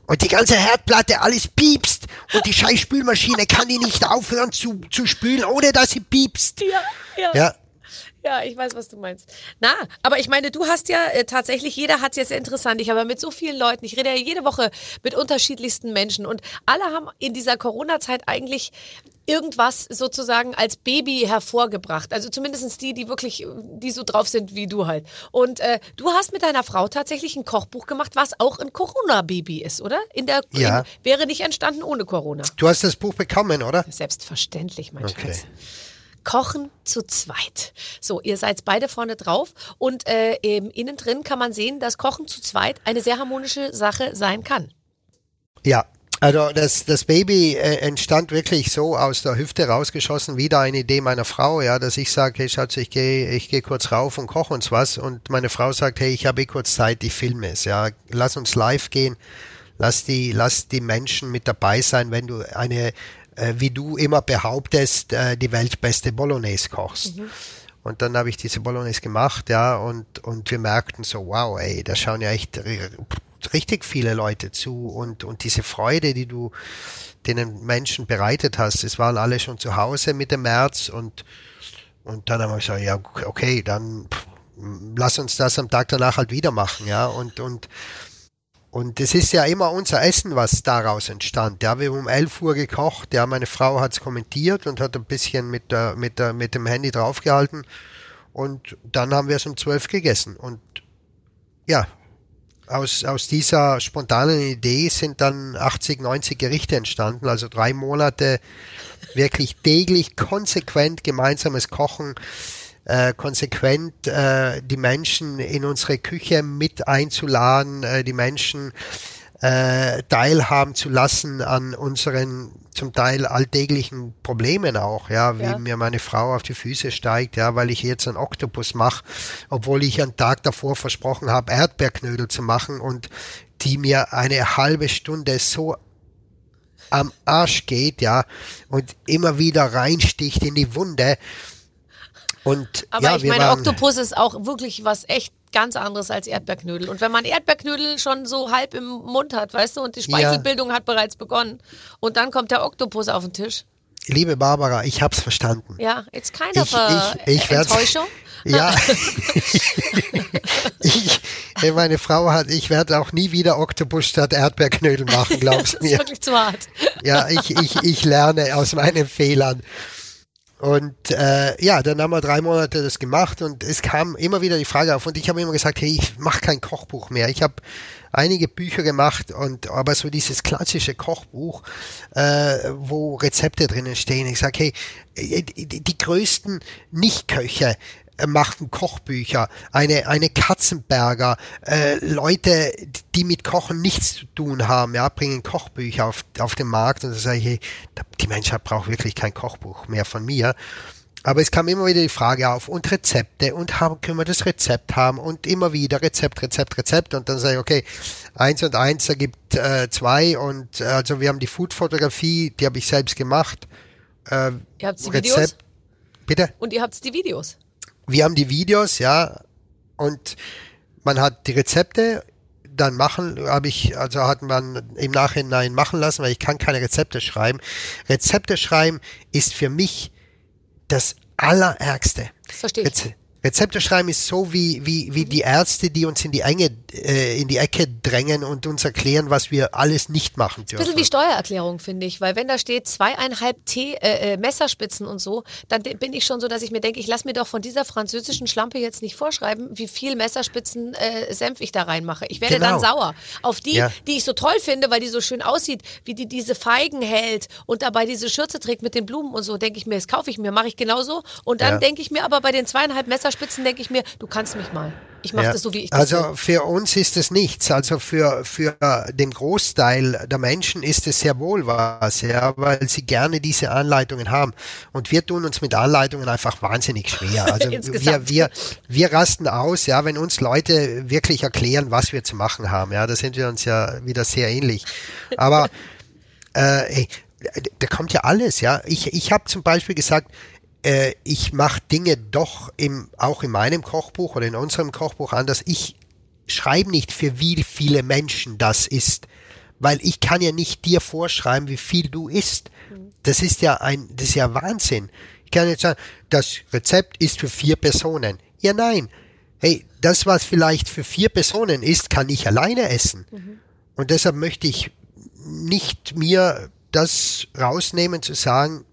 Und die ganze Herdplatte, alles piepst. Und die scheiß Spülmaschine kann die nicht aufhören zu, zu spülen, ohne dass sie piepst. Ja, ja. Ja, Ja, ich weiß, was du meinst. Na, aber ich meine, du hast ja äh, tatsächlich, jeder hat es jetzt interessant. Ich habe mit so vielen Leuten, ich rede ja jede Woche mit unterschiedlichsten Menschen und alle haben in dieser Corona-Zeit eigentlich irgendwas sozusagen als Baby hervorgebracht. Also zumindestens die, die wirklich, die so drauf sind wie du halt. Und äh, du hast mit deiner Frau tatsächlich ein Kochbuch gemacht, was auch ein Corona-Baby ist, oder? In der Ja. in, wäre nicht entstanden ohne Corona. du hast das Buch bekommen, oder? Selbstverständlich, mein Okay. Schatz. Kochen zu zweit. So, ihr seid beide vorne drauf und äh, eben innen drin kann man sehen, dass Kochen zu zweit eine sehr harmonische Sache sein kann. Ja, Also das, das Baby äh, entstand wirklich so aus der Hüfte rausgeschossen, wieder eine Idee meiner Frau, ja, dass ich sage, hey Schatz, ich gehe ich geh kurz rauf und koche uns was und meine Frau sagt, hey, ich habe eh kurz Zeit, ich filme es, ja, lass uns live gehen, lass die, lass die Menschen mit dabei sein, wenn du eine, äh, wie du immer behauptest, äh, die weltbeste Bolognese kochst. Mhm. Und dann habe ich diese Bolognese gemacht, ja, und, und wir merkten so, wow, ey, da schauen ja echt richtig viele Leute zu und, und diese Freude, die du den Menschen bereitet hast, es waren alle schon zu Hause mit dem März und, und dann haben wir gesagt, ja, okay, dann lass uns das am Tag danach halt wieder machen, ja, und, und, und es ist ja immer unser Essen, was daraus entstand. Ja, wir haben um 11 Uhr gekocht. Ja, meine Frau hat es kommentiert und hat ein bisschen mit, der, mit, der, mit dem Handy draufgehalten. Und dann haben wir es um 12 gegessen. Und ja, aus, aus dieser spontanen Idee sind dann 80, 90 Gerichte entstanden. Also drei Monate wirklich täglich konsequent gemeinsames Kochen äh, konsequent äh, die Menschen in unsere Küche mit einzuladen, äh, die Menschen äh, teilhaben zu lassen an unseren zum Teil alltäglichen Problemen auch, ja, wie ja. mir meine Frau auf die Füße steigt, ja, weil ich jetzt einen Oktopus mache, obwohl ich einen Tag davor versprochen habe, Erdbeerknödel zu machen und die mir eine halbe Stunde so am Arsch geht, ja, und immer wieder reinsticht in die Wunde. Und, Aber ja, ich meine, Oktopus ist auch wirklich was echt ganz anderes als Erdbeerknödel. Und wenn man Erdbeerknödel schon so halb im Mund hat, weißt du, und die Speichelbildung ja. hat bereits begonnen, und dann kommt der Oktopus auf den Tisch. Liebe Barbara, ich hab's verstanden. Ja, it's kind of a ich, ich, ich Enttäuschung. <laughs> Ja. <laughs> ich, meine Frau hat, ich werde auch nie wieder Oktopus statt Erdbeerknödel machen, glaubst du mir. Das ist wirklich zu hart. Ja, ich, ich, ich lerne aus meinen Fehlern. Und äh, ja, dann haben wir drei Monate das gemacht und es kam immer wieder die Frage auf und ich habe immer gesagt, hey, ich mache kein Kochbuch mehr. Ich habe einige Bücher gemacht und aber so dieses klassische Kochbuch, äh, wo Rezepte drinnen stehen. Ich sage, hey, äh, die, die größten Nichtköche, machten Kochbücher, eine, eine Katzenberger, äh, Leute, die mit Kochen nichts zu tun haben, ja, bringen Kochbücher auf, auf den Markt und da sage ich, hey, die Menschheit braucht wirklich kein Kochbuch mehr von mir. Aber es kam immer wieder die Frage auf und Rezepte und haben, können wir das Rezept haben und immer wieder Rezept, Rezept, Rezept und dann sage ich, okay, eins und eins ergibt äh, zwei und äh, also wir haben die Food-Fotografie, die habe ich selbst gemacht. Äh, ihr habt die Rezept, Videos? Bitte? Und ihr habt die Videos? Wir haben die Videos, ja, und man hat die Rezepte, dann machen, habe ich, also hat man im Nachhinein machen lassen, weil ich kann keine Rezepte schreiben. Rezepte schreiben ist für mich das Allerärgste. Das verstehe ich. Rezepte schreiben ist so wie, wie, wie die Ärzte, die uns in die Enge, äh, in die Ecke drängen und uns erklären, was wir alles nicht machen dürfen. Ein bisschen wie Steuererklärung, finde ich, weil wenn da steht zweieinhalb T äh, äh, Messerspitzen und so, dann bin ich schon so, dass ich mir denke, ich lasse mir doch von dieser französischen Schlampe jetzt nicht vorschreiben, wie viel Messerspitzen äh, Senf ich da reinmache. Ich werde genau. dann sauer. Auf die, ja. die ich so toll finde, weil die so schön aussieht, wie die diese Feigen hält und dabei diese Schürze trägt mit den Blumen und so, denke ich mir, das kaufe ich mir, mache ich genauso. Und dann ja. denke ich mir aber bei den zweieinhalb Messerspitzen Fingerspitzen denke ich mir, du kannst mich mal. Ich mache ja. das so, wie ich das Also will. für uns ist es nichts. Also für, für den Großteil der Menschen ist es sehr wohl was, ja, weil sie gerne diese Anleitungen haben. Und wir tun uns mit Anleitungen einfach wahnsinnig schwer. <laughs> Also wir, wir, wir rasten aus, ja, wenn uns Leute wirklich erklären, was wir zu machen haben. Ja, da sind wir uns ja wieder sehr ähnlich. Aber <laughs> äh, da kommt ja alles, ja. Ich, ich habe zum Beispiel gesagt, äh, ich mache Dinge doch im, auch in meinem Kochbuch oder in unserem Kochbuch anders. Ich schreibe nicht, für wie viele Menschen das ist, weil ich kann ja nicht dir vorschreiben, wie viel du isst. Das ist ja ein, das ist ja Wahnsinn. Ich kann jetzt sagen, das Rezept ist für vier Personen. Ja, nein. Hey, das, was vielleicht für vier Personen ist, kann ich alleine essen. Mhm. Und deshalb möchte ich nicht mir das rausnehmen zu sagen,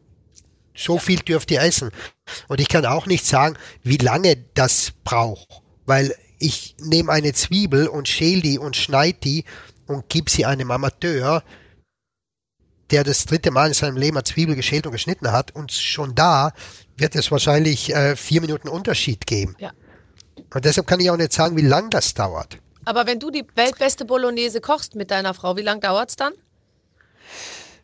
so viel dürft ihr essen. Und ich kann auch nicht sagen, wie lange das braucht, weil ich nehme eine Zwiebel und schäle die und schneide die und gebe sie einem Amateur, der das dritte Mal in seinem Leben eine Zwiebel geschält und geschnitten hat und schon da wird es wahrscheinlich äh, vier Minuten Unterschied geben. Ja. Und deshalb kann ich auch nicht sagen, wie lang das dauert. Aber wenn du die weltbeste Bolognese kochst mit deiner Frau, wie lang dauert es dann?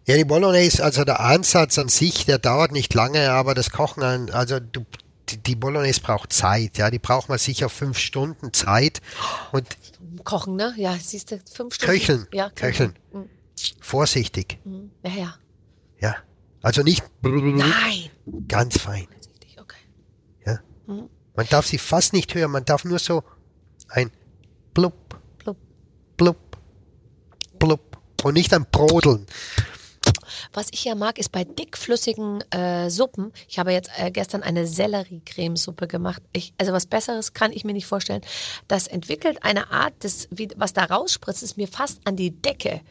Ja, die Bolognese, also der Ansatz an sich, der dauert nicht lange, aber das Kochen, an, also du, die, Bolognese braucht Zeit, ja, die braucht man sicher fünf Stunden Zeit und Kochen, ne? Ja, siehst du, fünf Stunden. köcheln, Ja, köcheln, Mhm. vorsichtig, Mhm. Ja, ja. ja. Also nicht Nein. ganz fein, okay. ja. Mhm. Man darf sie fast nicht hören, man darf nur so ein blub, Blub. blub, blub und nicht ein Brodeln. Was ich ja mag, ist bei dickflüssigen äh, Suppen. Ich habe jetzt äh, gestern eine Sellerie-Cremesuppe gemacht. Ich, also was Besseres kann ich mir nicht vorstellen. Das entwickelt eine Art, des, wie, was da rausspritzt, ist mir fast an die Decke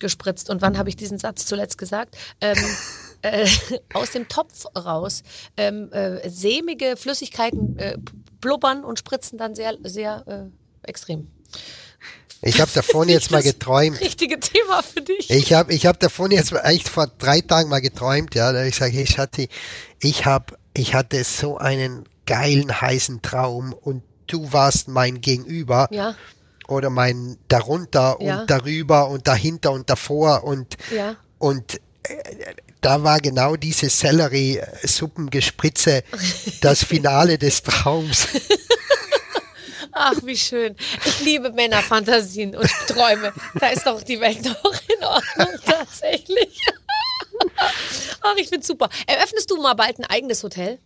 gespritzt. Und wann habe ich diesen Satz zuletzt gesagt? Ähm, <laughs> äh, <laughs> aus dem Topf raus. Ähm, äh, sämige Flüssigkeiten äh, blubbern und spritzen dann sehr, sehr äh, extrem. Ich habe davon jetzt mal geträumt. Richtige Thema für dich. Ich habe ich hab davon jetzt echt vor drei Tagen mal geträumt, ja. Da ich sage, hey Schatzi, ich hab, ich hatte so einen geilen heißen Traum und du warst mein Gegenüber Ja, oder mein darunter Ja. und darüber und dahinter und davor und ja. und äh, da war genau diese Sellerie-Suppengespritze <laughs> das Finale des Traums. <laughs> Ach, wie schön. Ich liebe Männerfantasien und Träume. Da ist doch die Welt noch in Ordnung, <laughs> tatsächlich. Ach, ich find's super. Eröffnest du mal bald ein eigenes Hotel?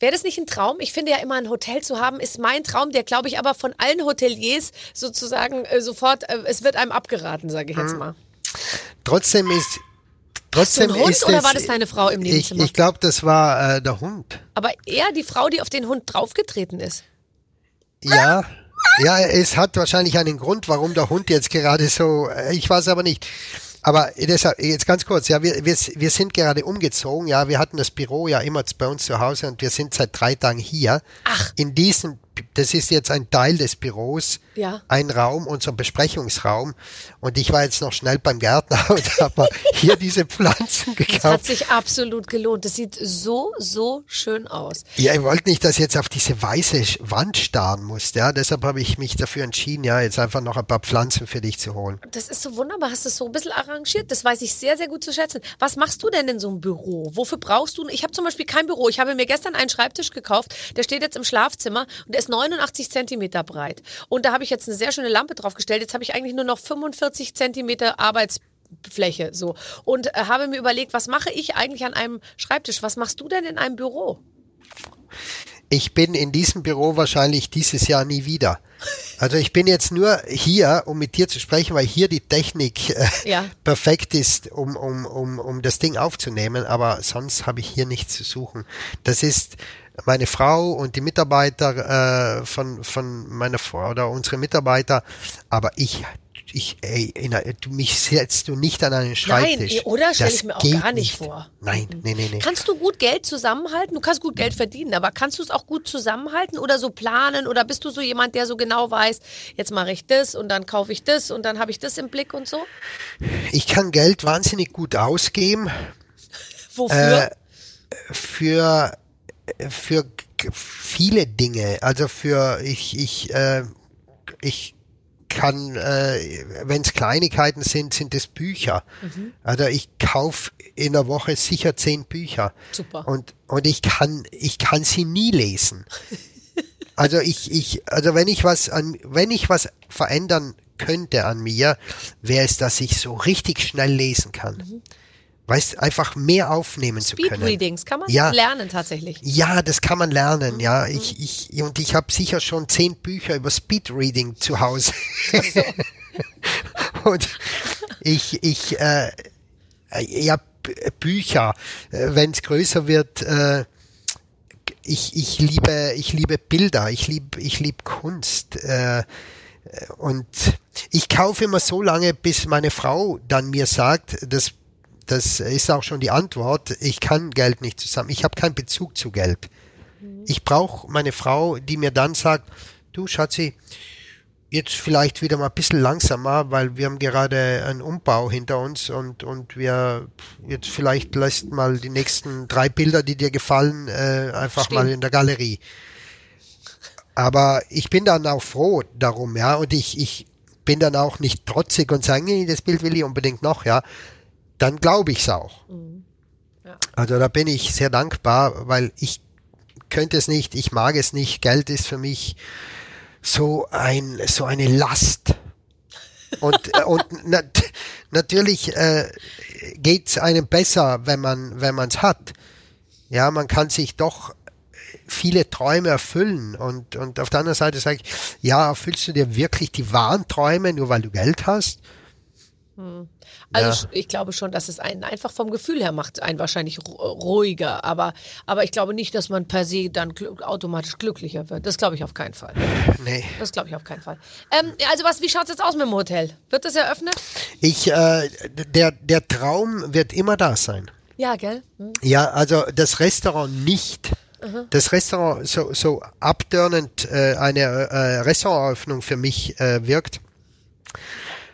Wäre das nicht ein Traum? Ich finde ja immer, ein Hotel zu haben, ist mein Traum, der glaube ich aber von allen Hoteliers sozusagen äh, sofort, äh, es wird einem abgeraten, sage ich jetzt mal. Trotzdem ist Hast du trotzdem einen Hund ist oder war das deine Frau im ich, Nebenzimmer? ich glaube, das war äh, der Hund. aber eher die Frau, die auf den Hund draufgetreten ist. Ja, ja, es hat wahrscheinlich einen Grund, warum der Hund jetzt gerade so, äh, ich weiß aber nicht. Aber deshalb, jetzt ganz kurz, ja, wir, wir, wir sind gerade umgezogen, ja, wir hatten das Büro ja immer bei uns zu Hause und wir sind seit drei Tagen hier. Ach. In diesem, das ist jetzt ein Teil des Büros, Ja. ein Raum, unser Besprechungsraum. Und ich war jetzt noch schnell beim Gärtner <laughs> und habe hier diese Pflanzen Das hat gekauft. sich absolut gelohnt. Das sieht so, so schön aus. Ja, ich wollte nicht, dass ich jetzt auf diese weiße Wand starren muss, ja. Deshalb habe ich mich dafür entschieden, ja, jetzt einfach noch ein paar Pflanzen für dich zu holen. Das ist so wunderbar. Hast du es so ein bisschen arrangiert? Das weiß ich sehr, sehr gut zu schätzen. Was machst du denn in so einem Büro? Wofür brauchst du? Ich habe zum Beispiel kein Büro. Ich habe mir gestern einen Schreibtisch gekauft. Der steht jetzt im Schlafzimmer und der ist 89 Zentimeter breit. Und da habe ich jetzt eine sehr schöne Lampe draufgestellt. Jetzt habe ich eigentlich nur noch 45 Zentimeter Arbeitsfläche. So. Und äh, habe mir überlegt, was mache ich eigentlich an einem Schreibtisch? Was machst du denn in einem Büro? Ich bin in diesem Büro wahrscheinlich dieses Jahr nie wieder. Also ich bin jetzt nur hier, um mit dir zu sprechen, weil hier die Technik äh, Ja. perfekt ist, um, um, um, um das Ding aufzunehmen, aber sonst habe ich hier nichts zu suchen. Das ist meine Frau und die Mitarbeiter äh, von, von meiner Frau oder unsere Mitarbeiter, aber ich ich, ey, du mich setzt du nicht an einen Schreibtisch. Nein, oder? Stell Das ich mir auch gar nicht vor. Nein, nee, nee, nee. Kannst du gut Geld zusammenhalten? Du kannst gut Geld verdienen, aber kannst du es auch gut zusammenhalten oder so planen? Oder bist du so jemand, der so genau weiß, jetzt mache ich das und dann kaufe ich das und dann habe ich das im Blick und so? Ich kann Geld wahnsinnig gut ausgeben. <laughs> Wofür? Äh, für für viele Dinge. Also für ich ich äh, ich kann, äh, wenn es Kleinigkeiten sind, sind es Bücher. Mhm. Also ich kaufe in der Woche sicher zehn Bücher. Super. Und und ich kann ich kann sie nie lesen. <laughs> Also ich ich also wenn ich was an wenn ich was verändern könnte an mir, wäre es, dass ich so richtig schnell lesen kann. Mhm. Weißt, einfach mehr aufnehmen zu können. Speed-Readings kann man Ja. lernen tatsächlich. Ja, das kann man lernen, Mhm. ja. Ich, ich, und ich habe sicher schon zehn Bücher über Speedreading zu Hause. <laughs> und ich, ich, äh, äh, ja, Bücher, wenn es größer wird, äh, ich, ich liebe, ich liebe Bilder, ich liebe, ich liebe Kunst, äh, und ich kaufe immer so lange, bis meine Frau dann mir sagt, das, das ist auch schon die Antwort, ich kann Geld nicht zusammen, ich habe keinen Bezug zu Geld. Ich brauche meine Frau, die mir dann sagt, du Schatzi, jetzt vielleicht wieder mal ein bisschen langsamer, weil wir haben gerade einen Umbau hinter uns und, und wir jetzt vielleicht lässt mal die nächsten drei Bilder, die dir gefallen, äh, einfach Stehen. mal in der Galerie. Aber ich bin dann auch froh darum, ja, und ich, ich bin dann auch nicht trotzig und sage, nee, das Bild will ich unbedingt noch, ja, dann glaube ich es auch. Mhm. Ja. Also da bin ich sehr dankbar, weil ich könnte es nicht, ich mag es nicht. Geld ist für mich so ein so eine Last. Und, äh, und <laughs> nat natürlich äh, geht es einem besser, wenn man wenn man es hat. Ja, man kann sich doch viele Träume erfüllen und und auf der anderen Seite sage ich, ja, erfüllst du dir wirklich die wahren Träume nur weil du Geld hast? Also Ja. ich glaube schon, dass es einen einfach vom Gefühl her macht, einen wahrscheinlich ru- ruhiger. Aber, aber ich glaube nicht, dass man per se dann gl automatisch glücklicher wird. Das glaube ich auf keinen Fall. <laughs> Nee. Das glaube ich auf keinen Fall. Ähm, also was, wie schaut's jetzt aus mit dem Hotel? Wird das eröffnet? Ich äh, der der Traum wird immer da sein. Ja, gell? Hm. Ja, also das Restaurant nicht. Das Restaurant so, so abtörnend äh, eine äh, Restauranteröffnung für mich äh, wirkt.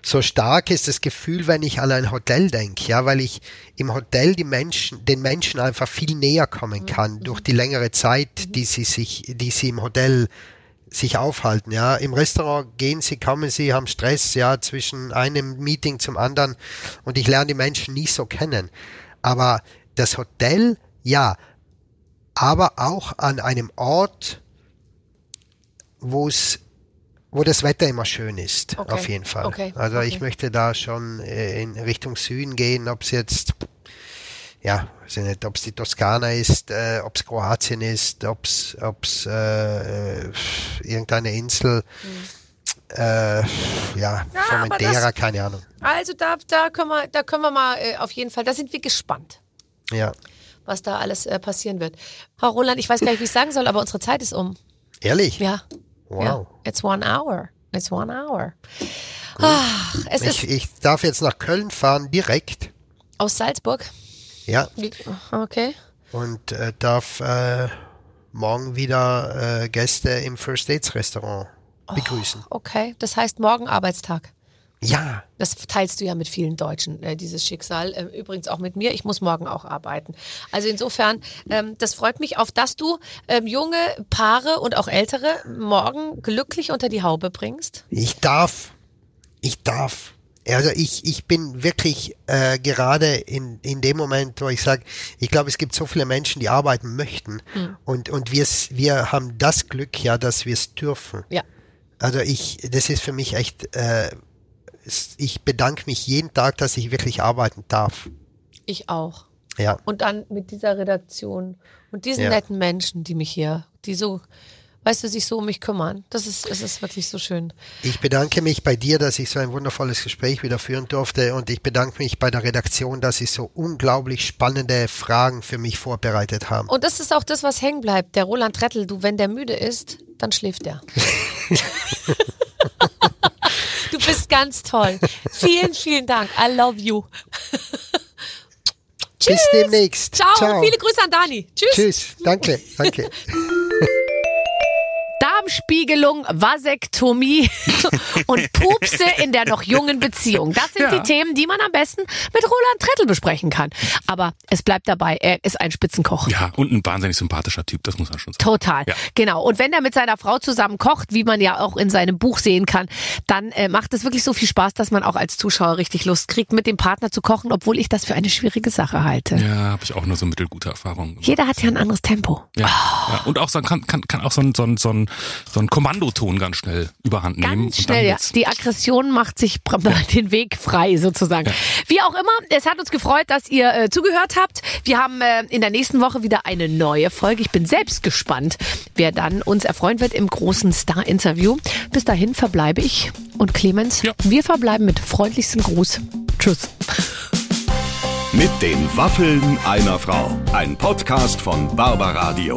So stark ist das Gefühl, wenn ich an ein Hotel denke, ja, weil ich im Hotel die Menschen, den Menschen einfach viel näher kommen kann durch die längere Zeit, die sie sich, die sie im Hotel sich aufhalten, ja. Im Restaurant gehen sie, kommen sie, haben Stress, ja, zwischen einem Meeting zum anderen und ich lerne die Menschen nie so kennen. Aber das Hotel, ja, aber auch an einem Ort, wo es wo das Wetter immer schön ist, Okay, auf jeden Fall. okay, also ich okay. möchte da schon äh, in Richtung Süden gehen, ob es jetzt ja, weiß ich nicht, ob es die Toskana ist, äh, ob es Kroatien ist, ob es ob's, äh, äh, irgendeine Insel, äh, ja. Ja, Formentera, keine Ahnung. Also da, da können wir, da können wir mal äh, auf jeden Fall, da sind wir gespannt, Ja, was da alles äh, passieren wird. Frau Roland, ich weiß gar nicht, wie ich sagen soll, aber unsere Zeit ist um. ehrlich? Ja. Wow. Ja. It's one hour. It's one hour. Ach, es ist Ich, ich darf jetzt nach Köln fahren, direkt. aus Salzburg. Ja, Okay. und äh, darf äh, morgen wieder äh, Gäste im First Dates Restaurant begrüßen. Okay. Das heißt morgen Arbeitstag. Ja, Das teilst du ja mit vielen Deutschen, äh, dieses Schicksal. Ähm, übrigens auch mit mir. Ich muss morgen auch arbeiten. Also insofern, ähm, das freut mich, auf dass du ähm, junge Paare und auch ältere morgen glücklich unter die Haube bringst. ich darf. Ich darf. Also ich, ich bin wirklich äh, gerade in, in dem Moment, wo ich sage, ich glaube, es gibt so viele Menschen, die arbeiten möchten. Und, und wir, wir haben das Glück ja, dass wir es dürfen. Ja. Also ich, das ist für mich echt, äh, ich bedanke mich jeden Tag, dass ich wirklich arbeiten darf. Ich auch. Ja. Und dann mit dieser Redaktion und diesen Ja. netten Menschen, die mich hier, die so, weißt du, sich so um mich kümmern. Das ist, es ist wirklich so schön. Ich bedanke mich bei dir, dass ich so ein wundervolles Gespräch wieder führen durfte und ich bedanke mich bei der Redaktion, dass sie so unglaublich spannende Fragen für mich vorbereitet haben. Und das ist auch das, was hängen bleibt. Der Roland Trettel, du, wenn der müde ist, dann schläft er. <laughs> ganz toll. Vielen, vielen Dank. I love you. Tschüss. Bis demnächst. Ciao. Ciao. Viele Grüße an Dani. Tschüss. Tschüss. Danke. Danke. <laughs> Darmspiegelung, Vasektomie <laughs> und Pupse in der noch jungen Beziehung. Das sind Ja. die Themen, die man am besten mit Roland Trettel besprechen kann. Aber es bleibt dabei, er ist ein Spitzenkoch. Ja, und ein wahnsinnig sympathischer Typ, das muss man schon sagen. Total. Ja. Genau. Und wenn er mit seiner Frau zusammen kocht, wie man ja auch in seinem Buch sehen kann, dann äh, macht es wirklich so viel Spaß, dass man auch als Zuschauer richtig Lust kriegt, mit dem Partner zu kochen, obwohl ich das für eine schwierige Sache halte. Ja, habe ich auch nur so mittelgute Erfahrungen. gemacht. Jeder hat ja ein anderes Tempo. Ja, ja. Und auch so, kann, kann, kann auch so ein, so, ein, so, ein, so ein Kommandoton ganz schnell überhand nehmen. Ganz und dann schnell, ja. Die Aggression macht sich <laughs> den Weg frei sozusagen. Wie auch immer, es hat uns gefreut, dass ihr äh, zugehört habt. Wir haben äh, in der nächsten Woche wieder eine neue Folge. Ich bin selbst gespannt, wer dann uns erfreuen wird im großen Star-Interview. Bis dahin verbleibe ich und Clemens. Ja. Wir verbleiben mit freundlichstem Gruß. Tschüss. Mit den Waffeln einer Frau. Ein Podcast von Barbaradio.